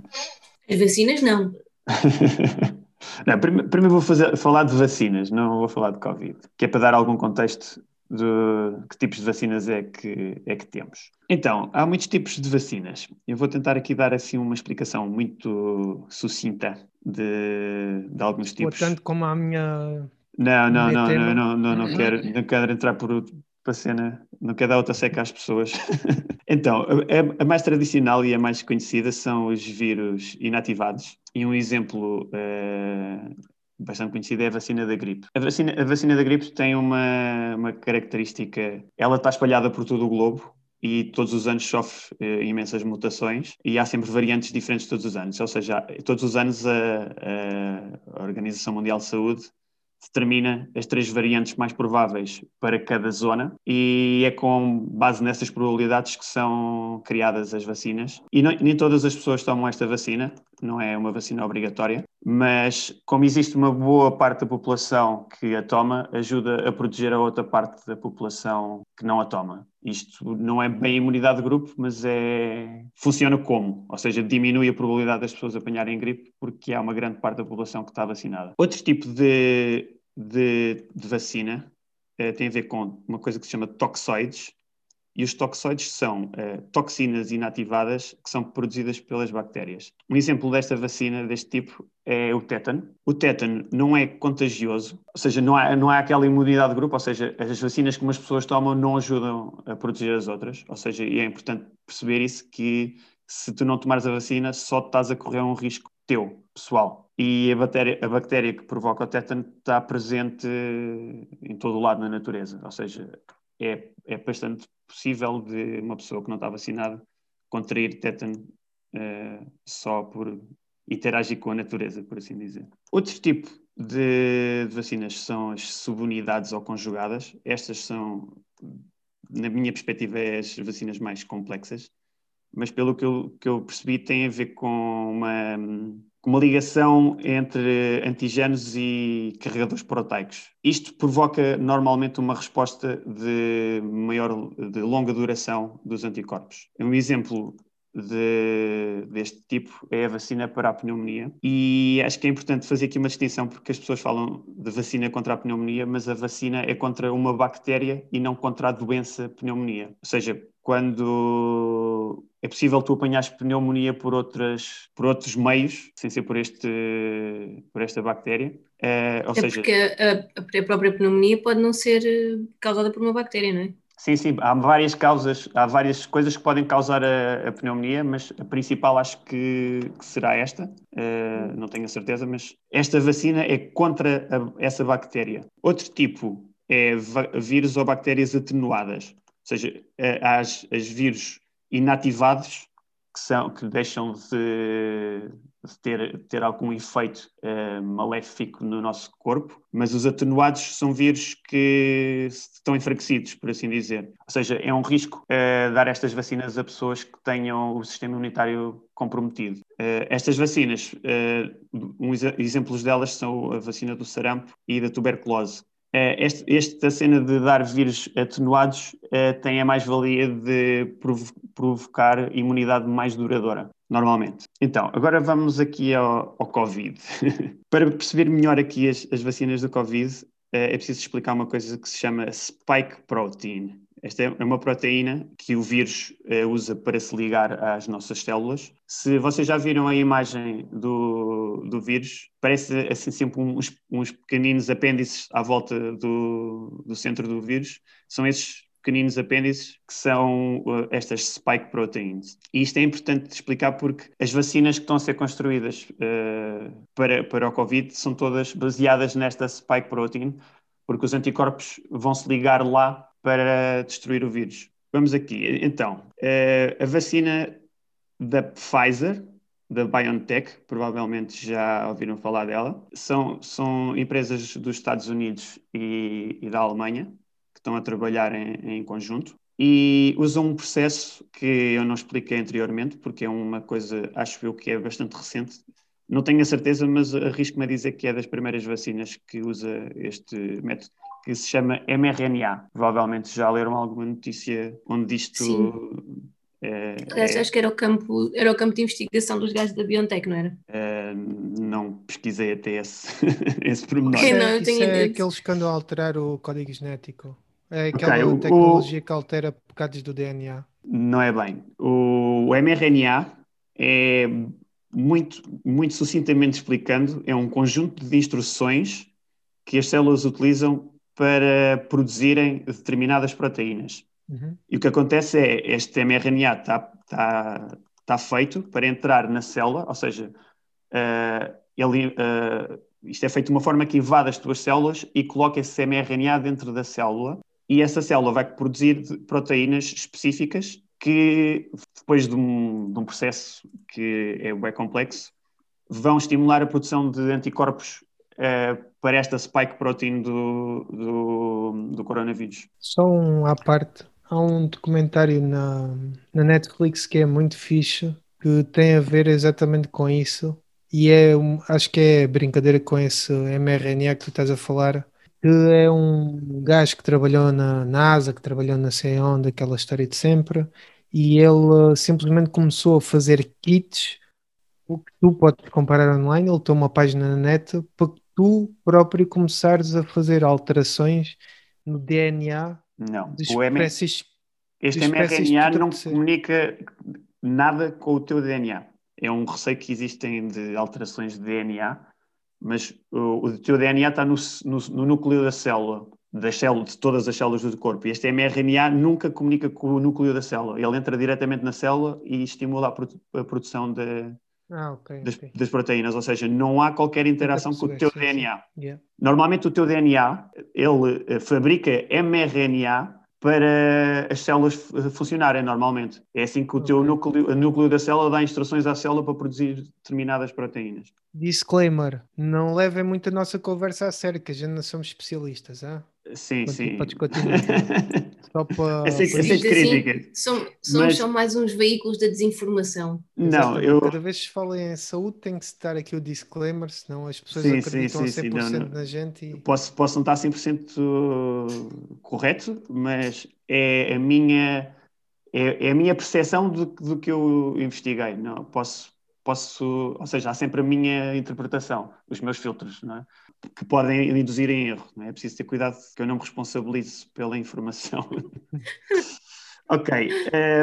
As vacinas não. Não, primeiro, primeiro vou fazer, falar de vacinas, não vou falar de Covid, que é para dar algum contexto de que tipos de vacinas é que, é que temos. Então, há muitos tipos de vacinas. Eu vou tentar aqui dar assim uma explicação muito sucinta de, de alguns tipos. Tanto como a minha. Não, não, não, não, não, não, não, quero, não quero entrar por, para a cena, não quero dar outra seca às pessoas. então, a, a, mais tradicional e a mais conhecida são os vírus inativados. E um exemplo uh, bastante conhecida é a vacina da gripe. A vacina, a vacina da gripe tem uma, uma característica, ela está espalhada por todo o globo, e todos os anos sofre uh, imensas mutações e há sempre variantes diferentes todos os anos. Ou seja, todos os anos a, a Organização Mundial de Saúde determina as três variantes mais prováveis para cada zona e é com base nessas probabilidades que são criadas as vacinas. E não, nem todas as pessoas tomam esta vacina, não é uma vacina obrigatória, mas como existe uma boa parte da população que a toma, ajuda a proteger a outra parte da população que não a toma. Isto não é bem imunidade de grupo, mas é funciona como, ou seja, diminui a probabilidade das pessoas apanharem gripe porque há uma grande parte da população que está vacinada. Outro tipo de de, de vacina uh, tem a ver com uma coisa que se chama toxoides, e os toxoides são uh, toxinas inativadas que são produzidas pelas bactérias. Um exemplo desta vacina, deste tipo, é o tétano. O tétano não é contagioso, ou seja, não há, não há aquela imunidade de grupo, ou seja, as vacinas que umas pessoas tomam não ajudam a proteger as outras, ou seja, e é importante perceber isso, que se tu não tomares a vacina, só estás a correr um risco teu, pessoal. E a bactéria, a bactéria que provoca o tétano está presente em todo o lado na natureza, ou seja, é, é bastante possível de uma pessoa que não está vacinada contrair tétano uh, só por interagir com a natureza, por assim dizer. Outro tipo de, vacinas são as subunidades ou conjugadas. Estas são, na minha perspectiva, é as vacinas mais complexas mas pelo que eu, que eu percebi tem a ver com uma, uma ligação entre antigenos e carregadores proteicos. Isto provoca normalmente uma resposta de maior, de longa duração dos anticorpos. Um exemplo de, deste tipo é a vacina para a pneumonia. E acho que é importante fazer aqui uma distinção, porque as pessoas falam de vacina contra a pneumonia, mas a vacina é contra uma bactéria e não contra a doença pneumonia. Ou seja, quando é possível tu apanhares pneumonia por, outras, por outros meios, sem ser por, este, por esta bactéria. Uh, ou é seja, porque a, a, própria pneumonia pode não ser eh, causada por uma bactéria, não é? Sim, sim, há várias causas, há várias coisas que podem causar a, a pneumonia, mas a principal acho que, que será esta, uh, não tenho a certeza, mas esta vacina é contra a, essa bactéria. Outro tipo é vírus ou bactérias atenuadas seja, as, as vírus inativados que, são, que deixam de, de ter, ter algum efeito uh, maléfico no nosso corpo, mas os atenuados são vírus que estão enfraquecidos, por assim dizer. Ou seja, é um risco uh, dar estas vacinas a pessoas que tenham o sistema imunitário comprometido. Uh, estas vacinas, um exemplos delas são a vacina do sarampo e da tuberculose. Eh, este, esta cena de dar vírus atenuados uh, tem a mais-valia de provo provocar imunidade mais duradoura, normalmente. Então, agora vamos aqui ao, ao Covid. Para perceber melhor aqui as, as vacinas do Covid, uh, é preciso explicar uma coisa que se chama spike protein. Esta é uma proteína que o vírus uh, usa para se ligar às nossas células. Se vocês já viram a imagem do, do vírus, parece assim sempre uns, uns pequeninos apêndices à volta do, do centro do vírus. São esses pequeninos apêndices que são uh, estas spike proteins. E isto é importante explicar porque as vacinas que estão a ser construídas uh, para, para o Covid são todas baseadas nesta spike protein, porque os anticorpos vão se ligar lá para destruir o vírus. Vamos aqui. Então, eh, a vacina da Pfizer, da BioNTech, provavelmente já ouviram falar dela, são, são empresas dos Estados Unidos e, e da Alemanha que estão a trabalhar em, em conjunto e usam um processo que eu não expliquei anteriormente, porque é uma coisa, acho eu, que é bastante recente. Não tenho a certeza, mas arrisco-me a dizer que é das primeiras vacinas que usa este método que se chama mRNA. Provavelmente já leram alguma notícia onde isto. Sim. É, Aliás, é... acho que era o, campo, era o campo de investigação dos gajos da BioNTech, não era? É, não, pesquisei até esse, esse pormenor. Isso, não, é, eu tenho é ideia. aqueles que andam a alterar o código genético. É aquela Ok, o- tecnologia que altera bocados do DNA. Não é bem. O, o mRNA é muito, muito sucintamente explicando, é um conjunto de instruções que as células utilizam para produzirem determinadas proteínas. Uhum. E o que acontece é, este mRNA está tá, tá feito para entrar na célula, ou seja, eh, ele, eh, isto é feito de uma forma que invade as tuas células e coloca esse mRNA dentro da célula e essa célula vai produzir proteínas específicas que, depois de um, de um processo que é bem complexo, vão estimular a produção de anticorpos eh, para esta spike protein do, do, do coronavírus. Só um à parte. Há um documentário na, na Netflix que é muito fixe, que tem a ver exatamente com isso. E é, acho que é brincadeira com esse mRNA que tu estás a falar, que é um gajo que trabalhou na NASA, que trabalhou na sei onde, aquela história de sempre, e ele simplesmente começou a fazer kits, o que tu podes comparar online, ele tem uma página na net, para que tu próprio começares a fazer alterações no DNA Não, de o M- espécies. este de espécies mRNA não comunica nada com o teu DNA. É um receio que existem de alterações de DNA, mas o, o teu DNA está no, no- no núcleo da célula, das células, de todas as células do corpo. E este mRNA nunca comunica com o núcleo da célula. Ele entra diretamente na célula e estimula a, produ- a produção de- Ah, ok. das, ok. das proteínas, ou seja, não há qualquer interação com o teu sim, sim. DNA. Yeah. Normalmente o teu DNA, ele eh, fabrica mRNA para as células f- funcionarem normalmente. É assim que o teu Ok. núcleo, o núcleo da célula dá instruções à célula para produzir determinadas proteínas. Disclaimer: não levem muito a nossa conversa a sério, que a gente não somos especialistas. Ah? Sim, Conti- sim. podes continuar. Só para. Diz assim, críticas. som- somos Mas- só mais uns veículos da desinformação. Não, eu. Cada vez que se fala em saúde, tem que dar aqui o disclaimer, senão as pessoas Sim, acreditam sim, sim, 100% não, não. na gente e. Posso, posso não estar 100% correto, mas é a minha, é, é a minha percepção do, do que eu investiguei. Não, posso, posso, ou seja, há sempre a minha interpretação, os meus filtros, não é? Que podem induzir em erro. Não é? é preciso ter cuidado que eu não me responsabilize pela informação. ok.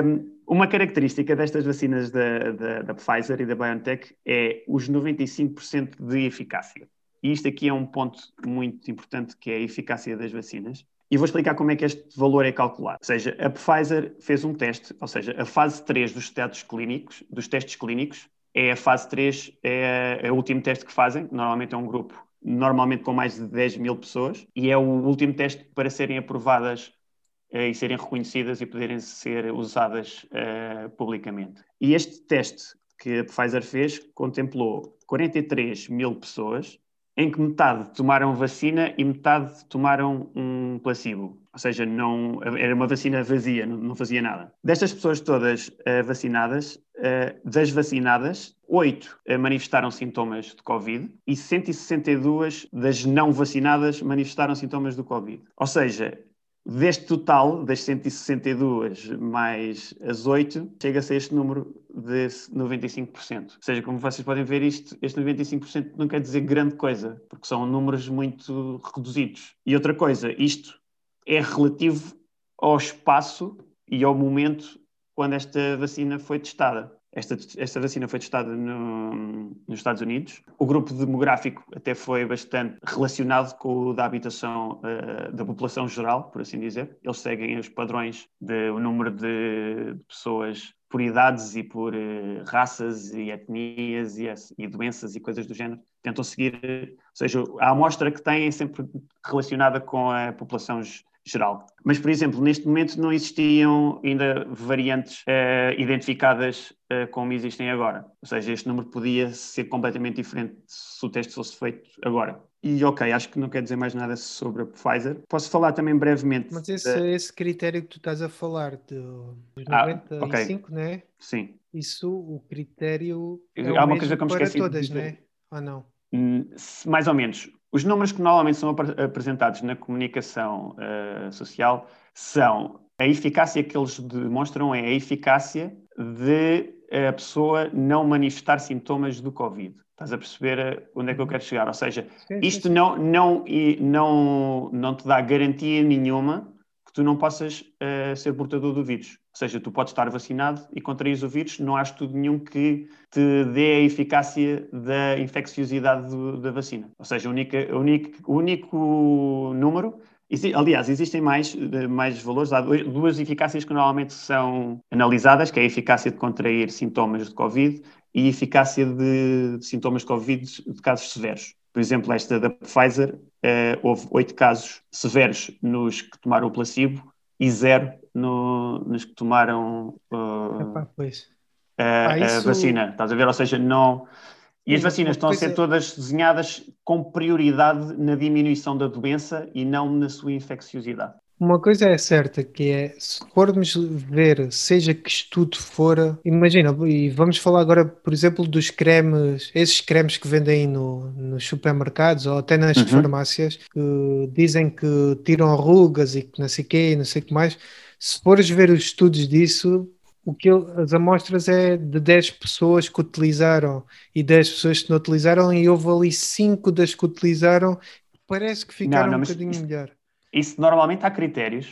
um, uma característica destas vacinas da, da, da Pfizer e da BioNTech é os 95% de eficácia. E isto aqui é um ponto muito importante, que é a eficácia das vacinas. E vou explicar como é que este valor é calculado. Ou seja, a Pfizer fez um teste, ou seja, a fase 3 dos testes clínicos, dos testes clínicos, é a fase 3, é, é o último teste que fazem, normalmente é um grupo, normalmente com mais de 10 mil pessoas, e é o último teste para serem aprovadas eh, e serem reconhecidas e poderem ser usadas eh, publicamente. E este teste que a Pfizer fez contemplou 43 mil pessoas, em que metade tomaram vacina e metade tomaram um placebo. Ou seja, não, era uma vacina vazia, não, não fazia nada. Destas pessoas todas uh, vacinadas, uh, das vacinadas, 8 uh, manifestaram sintomas de Covid e 162 das não vacinadas manifestaram sintomas do Covid. Ou seja, deste total, das 162 mais as 8, chega-se a este número de 95%. Ou seja, como vocês podem ver, isto, este 95% não quer dizer grande coisa, porque são números muito reduzidos. E outra coisa, isto é relativo ao espaço e ao momento quando esta vacina foi testada. Esta, esta vacina foi testada no, nos Estados Unidos. O grupo demográfico até foi bastante relacionado com o da habitação uh, da população geral, por assim dizer. Eles seguem os padrões do número de, pessoas por idades e por uh, raças e etnias e, e, doenças e coisas do género. Tentam seguir, ou seja, a amostra que têm é sempre relacionada com a população geral. Mas, por exemplo, neste momento não existiam ainda variantes uh, identificadas uh, como existem agora. Ou seja, este número podia ser completamente diferente se o teste fosse feito agora. E ok, acho que não quer dizer mais nada sobre a Pfizer. Posso falar também brevemente. Mas esse, de... esse critério que tu estás a falar de, dos Ah, 95, ok. né? Sim. Isso, o critério é Há uma coisa que eu me esqueci de todas, dizer. né? Ou não? Hum, Mais ou menos. Os números que normalmente são ap apresentados na comunicação uh, social são a eficácia que eles demonstram é a eficácia de a pessoa não manifestar sintomas do Covid. Estás a perceber onde é que eu quero chegar? Ou seja, isto não, não, não, não te dá garantia nenhuma que tu não possas uh, ser portador do vírus. Ou seja, tu podes estar vacinado e contraís o vírus, não há estudo nenhum que te dê a eficácia da infecciosidade do, da vacina. Ou seja, o único, o único, único número Aliás, existem mais, mais valores. Há duas eficácias que normalmente são analisadas, que é a eficácia de contrair sintomas de Covid e a eficácia de, de sintomas de Covid de casos severos. Por exemplo, esta da Pfizer, eh, houve oito casos severos nos que tomaram o placebo e zero no, nos que tomaram uh, Epá, a, ah, isso... a, vacina. Estás a ver? Ou seja, não. E as vacinas estão a ser todas desenhadas com prioridade na diminuição da doença e não na sua infecciosidade. Uma coisa é certa, que é, se formos ver, seja que estudo for, imagina, e vamos falar agora, por exemplo, dos cremes, esses cremes que vendem no, nos supermercados ou até nas uhum. farmácias, que dizem que tiram rugas e que não sei o quê, não sei o que mais. Se fores ver os estudos disso, o que as amostras é de 10 pessoas que utilizaram e 10 pessoas que não utilizaram, e houve ali 5 das que utilizaram, parece que ficaram não, não, um bocadinho isso, melhor. Isso normalmente há critérios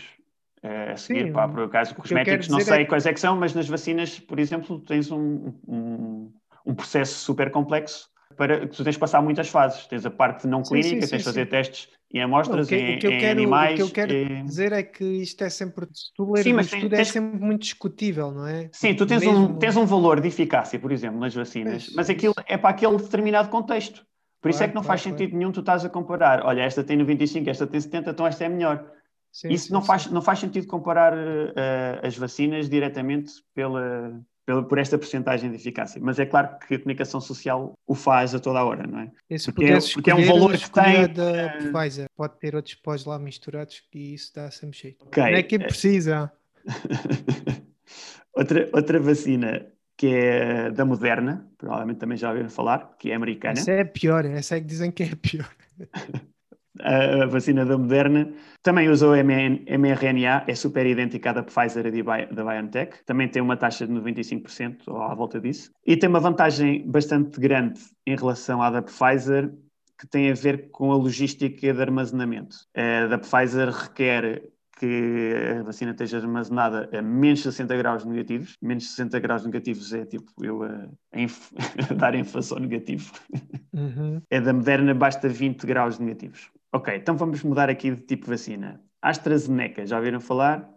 uh, a seguir, Sim, pá, por acaso cosméticos não sei é... quais é que são, mas nas vacinas, por exemplo, tens um, um, um processo super complexo para que tu tens de passar muitas fases. Tens a parte não clínica, sim, sim, tens de fazer testes em amostras, o que, em, o que eu quero, animais. O que eu quero e... dizer é que isto é sempre. Tu ler sim, mas tem, é tens... é sempre muito discutível, não é? Sim, tu tens, Mesmo... um, tens um valor de eficácia, por exemplo, nas vacinas, é, mas aquilo é para aquele determinado contexto. Por claro, isso é que não claro, faz sentido claro. nenhum tu estás a comparar. Olha, esta tem 95, esta tem 70, então esta é melhor. Sim, isso sim, não, Faz, não faz sentido comparar uh, as vacinas diretamente pela, por esta porcentagem de eficácia. Mas é claro que a comunicação social o faz a toda a hora, não é? Esse porque, é, porque é um valor que tem. Da Pfizer. Pode ter outros pós lá misturados e isso dá sempre cheio. Okay. Não é que precisa. outra, outra vacina que é da Moderna, provavelmente também já ouviram falar, que é americana. Essa é pior, essa é que dizem que é pior. a vacina da Moderna. Também usou mRNA, é super idêntica à da Pfizer e da BioNTech. Também tem uma taxa de 95% ou à volta disso. E tem uma vantagem bastante grande em relação à da Pfizer, que tem a ver com a logística de armazenamento. A da Pfizer requer que a vacina esteja armazenada a menos 60 graus negativos. Menos 60 graus negativos é tipo eu a, a, a dar ênfase ao negativo. Uhum. É da Moderna, basta 20 graus negativos. Ok, então vamos mudar aqui de tipo de vacina. AstraZeneca, já ouviram falar?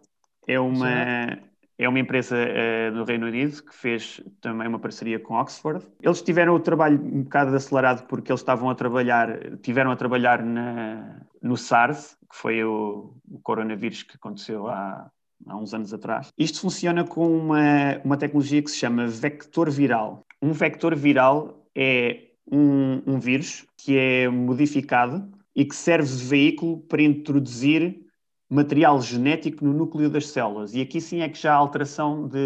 É uma, é uma empresa uh, do Reino Unido que fez também uma parceria com Oxford. Eles tiveram o trabalho um bocado acelerado porque eles estavam a trabalhar, tiveram a trabalhar na, no SARS, que foi o, o coronavírus que aconteceu há, há uns anos atrás. Isto funciona com uma, uma tecnologia que se chama vector viral. Um vector viral é um, um vírus que é modificado e que serve de veículo para introduzir material genético no núcleo das células. E aqui sim é que já há alteração de.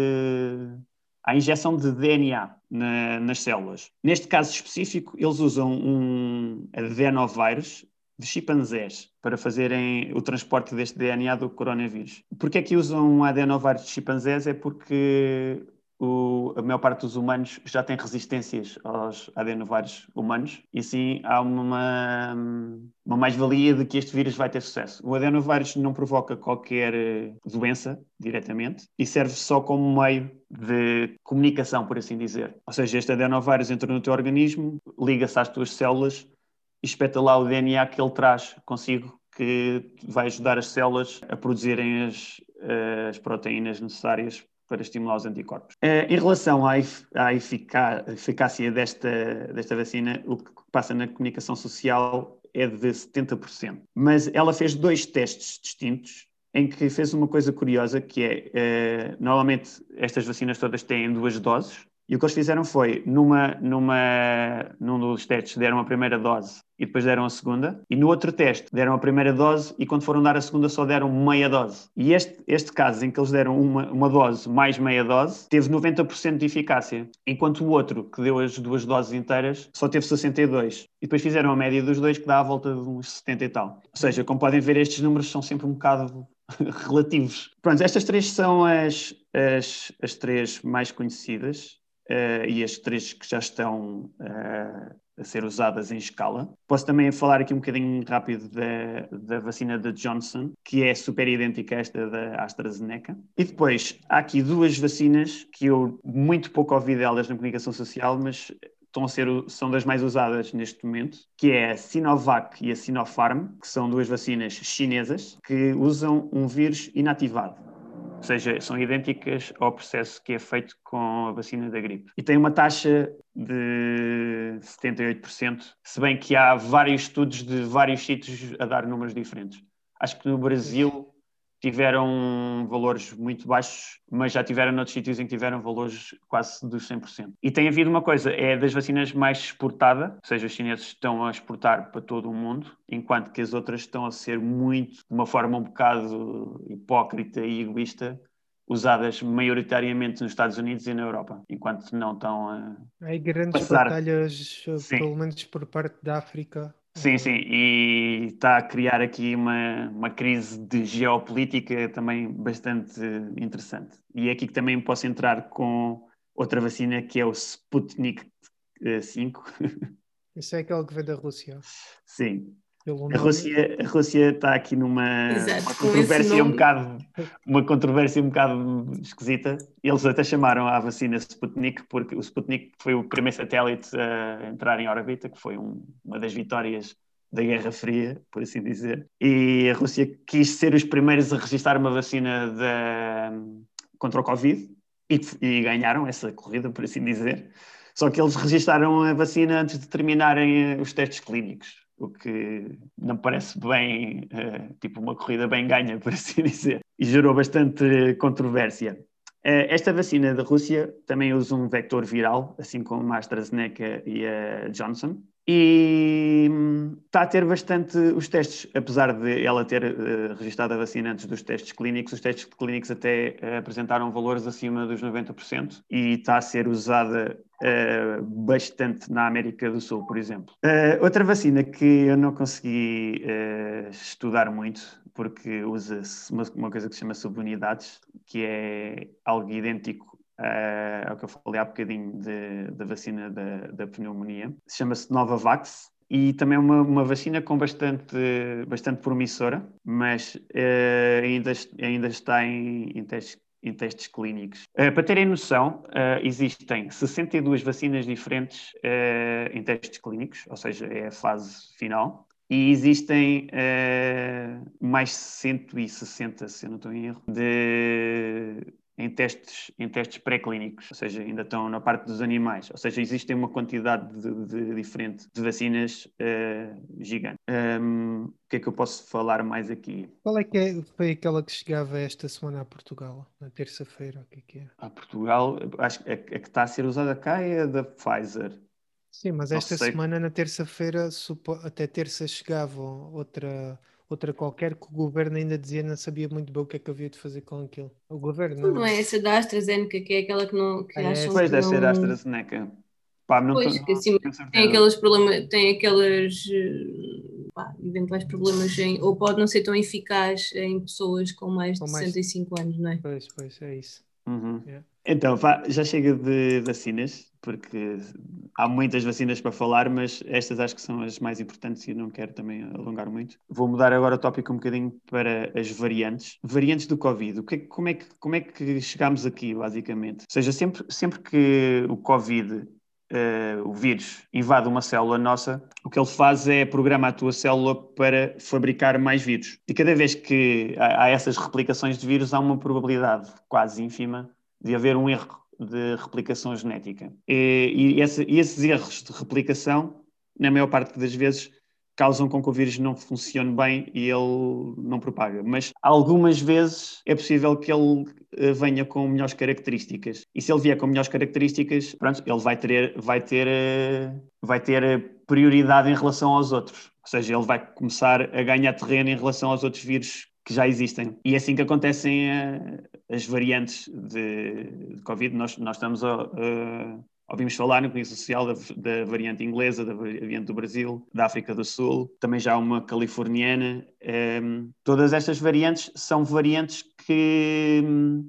a injeção de DNA na, nas células. Neste caso específico, eles usam um adenovírus de chimpanzés para fazerem o transporte deste DNA do coronavírus. Porquê é que usam um adenovírus de chimpanzés? É porque o, a maior parte dos humanos já tem resistências aos adenovíruos humanos e assim há uma, uma mais-valia de que este vírus vai ter sucesso. O adenovírus não provoca qualquer eh, doença diretamente e serve só como meio de comunicação, por assim dizer. Ou seja, este adenovírus entra no teu organismo, liga-se às tuas células e espeta lá o DNA que ele traz consigo que vai ajudar as células a produzirem as, eh, as proteínas necessárias para estimular os anticorpos. Uh, em relação à, eficácia desta, desta vacina, o que passa na comunicação social é de 70%. Mas ela fez dois testes distintos em que fez uma coisa curiosa que é, uh, normalmente estas vacinas todas têm duas doses, e o que eles fizeram foi, numa, numa, num dos testes, deram a primeira dose e depois deram a segunda, e no outro teste deram a primeira dose e quando foram dar a segunda só deram meia dose. E este, este caso em que eles deram uma, uma dose mais meia dose, teve 90% de eficácia, enquanto o outro, que deu as duas doses inteiras, só teve 62. E depois fizeram a média dos dois, que dá à volta de uns 70 e tal. Ou seja, como podem ver, estes números são sempre um bocado relativos. Pronto, estas três são as, as, as três mais conhecidas uh, e as três que já estão uh, a ser usadas em escala. Posso também falar aqui um bocadinho rápido da, da vacina da Johnson, que é super idêntica a esta da AstraZeneca. E depois, há aqui duas vacinas que eu muito pouco ouvi delas na comunicação social, mas estão a ser, são das mais usadas neste momento, que é a Sinovac e a Sinopharm, que são duas vacinas chinesas que usam um vírus inativado. Ou seja, são idênticas ao processo que é feito com a vacina da gripe. E tem uma taxa de 78%, se bem que há vários estudos de vários sítios a dar números diferentes. Acho que no Brasil tiveram valores muito baixos, mas já tiveram noutros sítios em que tiveram valores quase dos 100%. E tem havido uma coisa, é das vacinas mais exportada, ou seja, os chineses estão a exportar para todo o mundo, enquanto que as outras estão a ser muito, de uma forma um bocado hipócrita e egoísta, usadas maioritariamente nos Estados Unidos e na Europa, enquanto não estão a. Há grandes passar... batalhas, Sim. pelo menos por parte da África, Sim, sim, e está a criar aqui uma, uma crise de geopolítica também bastante interessante. E é aqui que também posso entrar com outra vacina que é o Sputnik 5. Isso é aquele que vem da Rússia. Sim, a Rússia, a Rússia está aqui numa Exato, uma controvérsia um bocado uma controvérsia um bocado esquisita. Eles até chamaram a vacina Sputnik porque o Sputnik foi o primeiro satélite a entrar em órbita, que foi um, uma das vitórias da Guerra Fria, por assim dizer. E a Rússia quis ser os primeiros a registrar uma vacina de, contra o Covid e, e ganharam essa corrida, por assim dizer. Só que eles registaram a vacina antes de terminarem eh, os testes clínicos o que não parece bem, uh, tipo uma corrida bem ganha, por assim dizer, e gerou bastante controvérsia. Uh, esta vacina da Rússia também usa um vector viral, assim como a AstraZeneca e a Johnson, e hum, está a ter bastante os testes, apesar de ela ter uh, registrado a vacina antes dos testes clínicos, os testes clínicos até uh, apresentaram valores acima dos 90% e está a ser usada uh, bastante na América do Sul, por exemplo. outra vacina que eu não consegui estudar muito, porque usa-se uma, uma, coisa que se chama subunidades, que é algo idêntico uh, é o que eu falei há bocadinho da vacina da, da pneumonia. Chama-se Novavax e também é uma, uma vacina com bastante, bastante promissora, mas uh, ainda, ainda está em, em testes em testes clínicos. Uh, para terem noção, uh, existem 62 vacinas diferentes uh, em testes clínicos, ou seja, é a fase final, e existem mais 160, se eu não estou em erro, de em testes, em testes pré-clínicos, ou seja, ainda estão na parte dos animais, ou seja, existe uma quantidade de, de diferente de vacinas uh, gigante. Um, o que é que eu posso falar mais aqui? Qual é que é, foi aquela que chegava esta semana a Portugal, na terça-feira? O que é que é? A Portugal, acho que a, a que está a ser usada cá é a da Pfizer. Sim, mas esta semana, na terça-feira, até terça chegava outra outra qualquer que o governo ainda dizia não sabia muito bem o que é que havia de fazer com aquilo. O governo não, não é essa da AstraZeneca, que é aquela que não que é, acham Pois deve não... ser a AstraZeneca. Pá, não pois, tô, que assim, tem aqueles problemas, tem aqueles eh, pá, eventuais problemas em, ou pode não ser tão eficaz em pessoas com mais com de mais... 65 anos, não é? Pois, pois, é isso. Uhum. Yeah. Então, pá, já chega de vacinas, porque há muitas vacinas para falar, mas estas acho que são as mais importantes e não quero também alongar muito. Vou mudar agora o tópico um bocadinho para as variantes. Variantes do Covid. O que, é como, é que, como é que chegámos aqui, basicamente? Ou seja, sempre, sempre que o Covid Uh, o vírus invade uma célula nossa, o que ele faz é programar a tua célula para fabricar mais vírus. E cada vez que há, há essas replicações de vírus, há uma probabilidade quase ínfima de haver um erro de replicação genética. E, e, esse, e, esses erros de replicação, na maior parte das vezes, causam com que o vírus não funcione bem e ele não propaga. Mas algumas vezes é possível que ele eh, venha com melhores características. E se ele vier com melhores características, pronto, ele vai ter, vai ter, eh, vai ter prioridade em relação aos outros. Ou seja, ele vai começar a ganhar terreno em relação aos outros vírus que já existem. E é assim que acontecem uh, as variantes de, de, Covid. Nós, nós estamos a. Uh, ouvimos falar no Comunicação Social da, da, variante inglesa, da variante do Brasil, da África do Sul, também já uma californiana. Um, ehm, todas estas variantes são variantes que,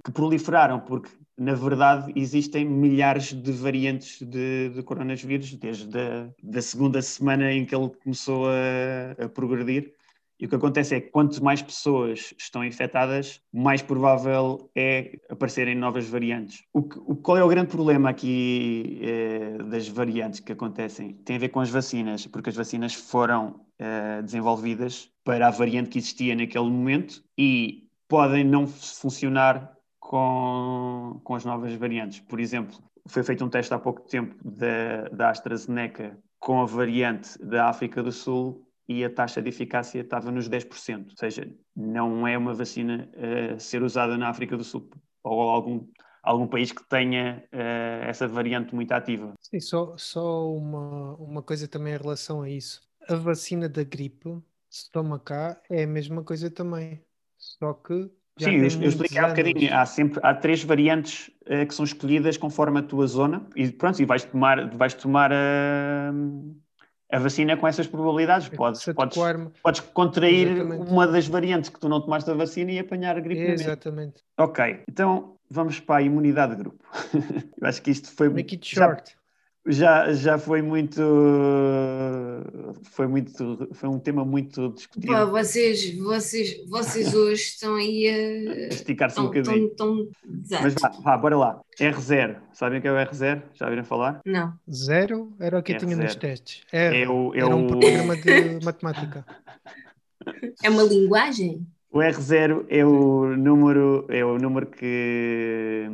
que proliferaram, porque na verdade, existem milhares de variantes de, de coronavírus, desde a da segunda semana em que ele começou a, a progredir. E o que acontece é que quanto mais pessoas estão infectadas, mais provável é aparecerem novas variantes. O, que, qual é o grande problema aqui eh, das variantes que acontecem? Tem a ver com as vacinas, porque as vacinas foram eh, desenvolvidas para a variante que existia naquele momento e podem não funcionar com, com as novas variantes. Por exemplo, foi feito um teste há pouco tempo da, da AstraZeneca com a variante da África do Sul e a taxa de eficácia estava nos 10%. Ou seja, não é uma vacina a ser usada na África do Sul ou algum, algum país que tenha uh, essa variante muito ativa. Sim, só, só uma, uma coisa também em relação a isso. A vacina da gripe, se toma cá, é a mesma coisa também. Só que Sim, eu, eu expliquei há bocadinho. Há, sempre, há três variantes uh, que são escolhidas conforme a tua zona e pronto, e vais tomar, vais tomar a, a vacina com essas probabilidades. Podes, podes, podes contrair Exatamente. uma das variantes que tu não tomaste a vacina e apanhar a gripe. Exatamente. Ok, então vamos para a imunidade de grupo. eu acho que isto foi. Make it short. Já, já, já foi muito foi muito foi um tema muito discutido. Pá, vocês, vocês, vocês hoje estão aí a esticar-se um bocadinho. Tão, tão... Mas vá, vá, bora lá. R0, sabem o que é o R0? Já viram falar? Não. Zero era o que eu tinha nos testes. R, é o, é era um o... programa de matemática. É uma linguagem? O R0 é o número, é o número que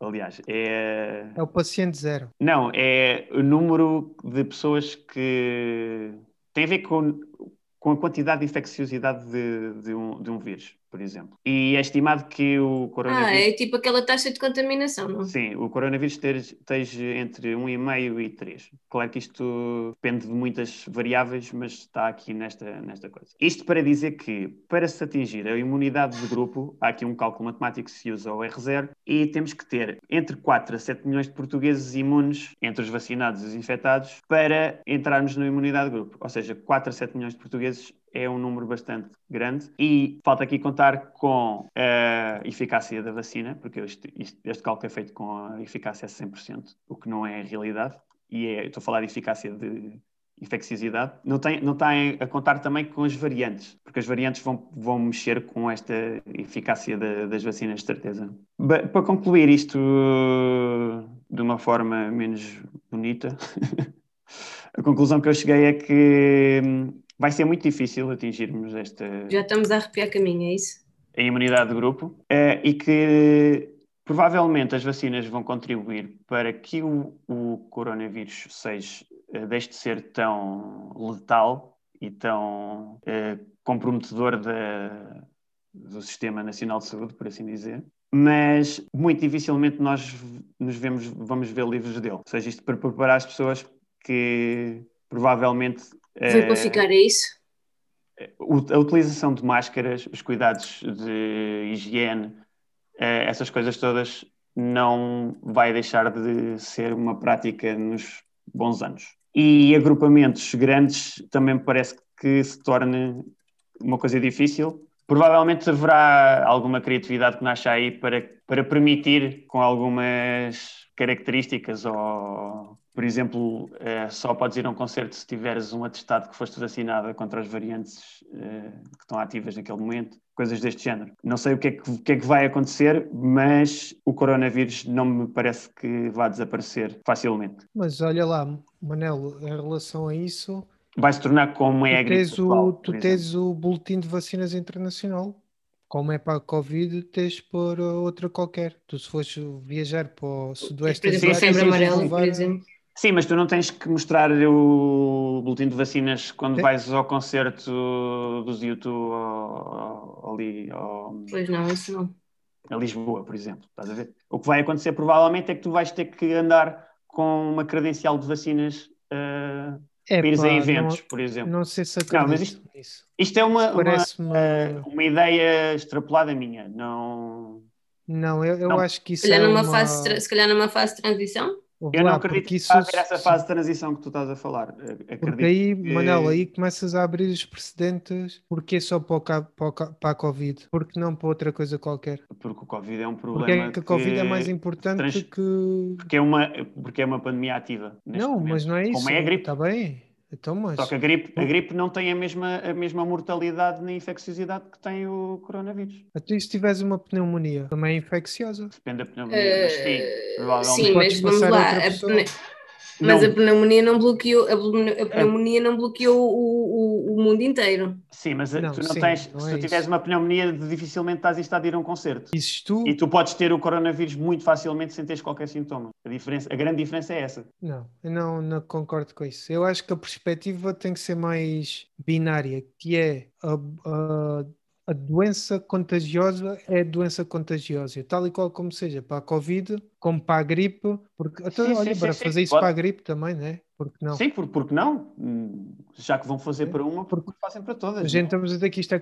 Aliás, é. É o paciente zero. Não, é o número de pessoas que. tem a ver com, com a quantidade de infecciosidade de, de, um, de um vírus por exemplo. E é estimado que o coronavírus. Ah, é tipo aquela taxa de contaminação, não? Sim, o coronavírus esteja entre 1,5 e 3. Claro que isto depende de muitas variáveis, mas está aqui nesta, nesta coisa. Isto para dizer que, para se atingir a imunidade de grupo, há aqui um cálculo matemático que se usa o R0 e temos que ter entre 4 a 7 milhões de portugueses imunes, entre os vacinados e os infectados, para entrarmos na imunidade de grupo. Ou seja, 4 a 7 milhões de portugueses é um número bastante grande. E falta aqui contar com a eficácia da vacina, porque este, este cálculo é feito com a eficácia a 100%, o que não é a realidade, e é, estou a falar de eficácia de infecciosidade, não, tem, não está a contar também com as variantes, porque as variantes vão, vão mexer com esta eficácia de, das vacinas, de certeza. Para concluir isto de uma forma menos bonita, a conclusão que eu cheguei é que vai ser muito difícil atingirmos esta. Já estamos a arrepiar caminho, é isso? A imunidade de grupo uh, e que provavelmente as vacinas vão contribuir para que o, o coronavírus seja, uh, deixe de ser tão letal e tão uh, comprometedor da, do Sistema Nacional de Saúde, por assim dizer. Mas muito dificilmente nós nos vemos, vamos ver livros dele. Ou seja, isto para preparar as pessoas que provavelmente Veio para ficar, é isso? A utilização de máscaras, os cuidados de higiene, eh, essas coisas todas, não vai deixar de ser uma prática nos bons anos. E agrupamentos grandes também parece que se torne uma coisa difícil. Provavelmente haverá alguma criatividade que nasce aí para, para permitir, com algumas características ou por exemplo, é, só podes ir a um concerto se tiveres um atestado que foste vacinada contra as variantes é, que estão ativas naquele momento, coisas deste género. Não sei o que, é que, o que, é que vai acontecer, mas o coronavírus não me parece que vá desaparecer facilmente. Mas olha lá, Manel, em relação a isso. Vai se tornar como é a gripe. O, tu tens o boletim de vacinas internacional como é para a Covid, tens por outra qualquer. Tu se fores viajar para o Sudoeste sempre amarelo, por exemplo. Sim, mas tu não tens que mostrar o boletim de vacinas quando vais ao concerto dos YouTube ali. Pois não, isso não. A Lisboa, por exemplo, estás a ver? O que vai acontecer provavelmente é que tu vais ter que andar com uma credencial de vacinas uh, é, para ir a eventos, não, por exemplo. Não sei se acredito não, mas isto, isto é uma, uma, uh, uma, ideia extrapolada minha. Não, não eu, eu não. acho que isso se calhar é numa uma... fase, se calhar numa fase de transição? Eu não acredito que isso... haver essa fase de transição que tu estás a falar. Acredito porque aí, que... Manel, aí começas a abrir os precedentes. Porque só para, o, para, para a Covid? Porque não para outra coisa qualquer? Porque o Covid é um problema. Porque é que a Covid que... é mais importante trans... que. Porque é, uma, porque é uma pandemia ativa. Não, momento. mas não é isso. Como é a gripe. Está bem. Então, mas... Só que a gripe, a gripe não tem a mesma, a mesma mortalidade nem infecciosidade que tem o coronavírus. Até então, se tiveres uma pneumonia, também é infecciosa. Depende da pneumonia, uh, mas sim, provavelmente. Sim, mas vamos lá. Mas não. a pneumonia não bloqueou, a pneumonia não bloqueou o, o, o mundo inteiro. Sim, mas não, tu não sim, tens, não se é tu tiveres uma pneumonia, dificilmente estás em estado de ir a um concerto. Isso tu... E tu podes ter o coronavírus muito facilmente sem teres qualquer sintoma. A, diferença, a grande diferença é essa. Não, eu não, não concordo com isso. Eu acho que a perspectiva tem que ser mais binária, que é a, a a doença contagiosa é doença contagiosa, tal e qual como seja, para a Covid, como para a gripe, porque até, sim, olha, sim, para sim, fazer isso pode. para a gripe também, né? Porque não? Sim, por, porque não? Já que vão fazer para uma, porque fazem para todas. A gente estamos a dizer que isto é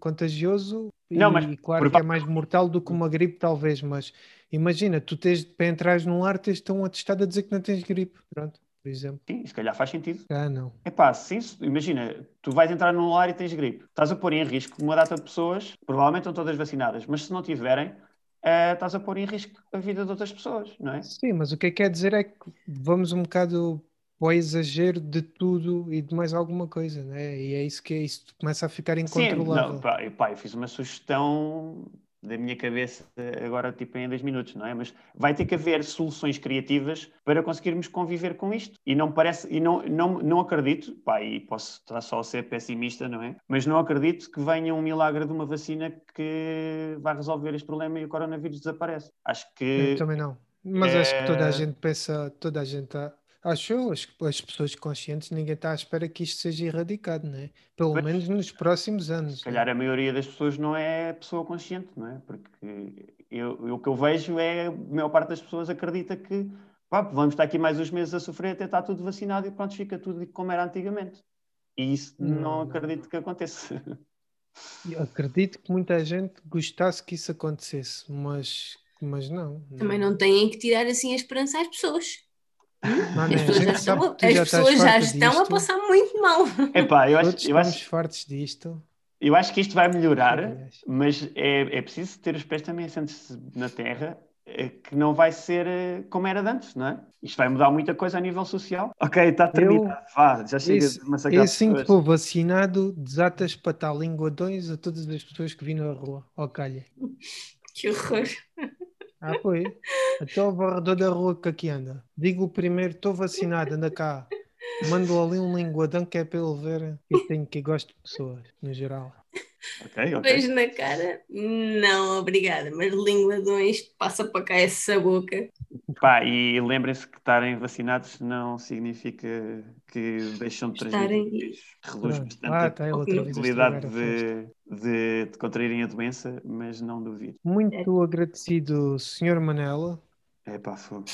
contagioso não, e mas, claro que é mais mortal do que uma gripe, talvez, mas imagina, tu tens para entrar num lar, tens tão atestado a dizer que não tens gripe. Pronto por exemplo. Sim, se calhar faz sentido. Ah, não. É pá, sim, imagina, tu vais entrar num lar e tens gripe. Estás a pôr em risco uma data de pessoas, provavelmente estão todas vacinadas, mas se não tiverem, uh, estás a pôr em risco a vida de outras pessoas, não é? Sim, mas o que é que quer dizer é que vamos um bocado para o exagero de tudo e de mais alguma coisa, né? E é isso que é isso, começa a ficar incontrolável. Sim, não, pá, pá, eu fiz uma sugestão da minha cabeça agora tipo em dois minutos, não é? Mas vai ter que haver soluções criativas para conseguirmos conviver com isto. E não parece, e não, não, não acredito, pá, e posso estar só a ser pessimista, não é? Mas não acredito que venha um milagre de uma vacina que vai resolver este problema e o coronavírus desaparece. Acho que. Eu também não. Mas é... acho que toda a gente pensa, toda a gente Acho as, as pessoas conscientes, ninguém está à espera que isto seja erradicado, não é? Pelo pois, menos nos próximos anos. Se calhar a maioria das pessoas não é pessoa consciente, não é? Porque eu, eu, o que eu vejo é a maior parte das pessoas acredita que pá, vamos estar aqui mais uns meses a sofrer até estar tudo vacinado e pronto, fica tudo como era antigamente. E isso não, não acredito não. que aconteça. Eu acredito que muita gente gostasse que isso acontecesse, mas, mas não, não. Também não têm que tirar assim a esperança às pessoas. Mano, as pessoas já estão, as já pessoas já estão a passar muito mal. Epá, eu acho, eu acho fartos disto. Eu acho que isto vai melhorar, mas é, é preciso ter os pés também assentos na terra, é que não vai ser eh, como era antes, não é? Isto vai mudar muita coisa a nível social. Ok, está terminado. Eu, Vá, já chega esse, de massacrar Assim que for vacinado, desatas para tal linguadões a todas as pessoas que vêm na rua. Ó, calha. Que horror. Ah. Até o varredor da rua que aqui anda. Digo primeiro, estou vacinado, anda cá. Mando ali um linguadão que é para ele ver que tenho que gosto de pessoas, no geral. Ok, ok. Beijo na cara? Não, obrigada, mas linguadões, passa para cá essa boca. Pá, e lembrem-se que estarem vacinados não significa que deixam de transmitir. Reduz bastante ah, tá, a probabilidade de, de, de contraírem a doença, mas não duvido. Muito agradecido, Sr. Manela. É pá, fogo.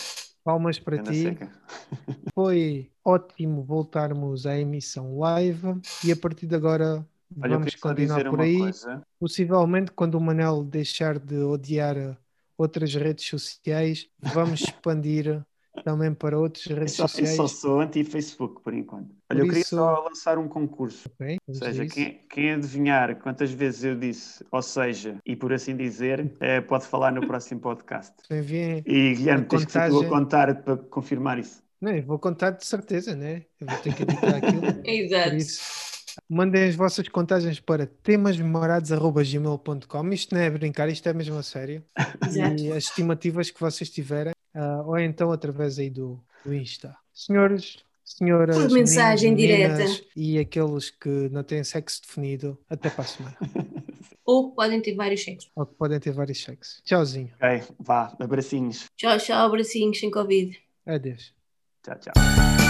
Palmas para ti. Seca. Foi ótimo voltarmos à emissão live e a partir de agora Olha, vamos continuar por aí. Coisa. Possivelmente, quando o Manel deixar de odiar outras redes sociais, vamos expandir também para outras redes eu só, sociais. Eu só sou anti-Facebook por enquanto. Olha, por eu queria isso... só lançar um concurso. Okay, ou seja, quem, quem, adivinhar quantas vezes eu disse, ou seja, e por assim dizer, é, pode falar no próximo podcast. e Guilherme, tens contagem... que tu a contar para confirmar isso. Não, eu vou contar de certeza, né? Eu vou ter que editar aquilo. Exato. Mandem as vossas contagens para temasmemorados.gmail.com. Isto não é brincar, isto é mesmo a sério. Exato. E as estimativas que vocês tiverem, uh, ou então através aí do, do Insta. Senhores, senhoras, Por mensagem direta. E aqueles que não têm sexo definido, até para a semana. Ou podem ter vários sexos. Ou podem ter vários sexos. Tchauzinho. Ok, vá, abracinhos. Tchau, tchau, abracinhos sem Covid. Adeus. Tchau, tchau.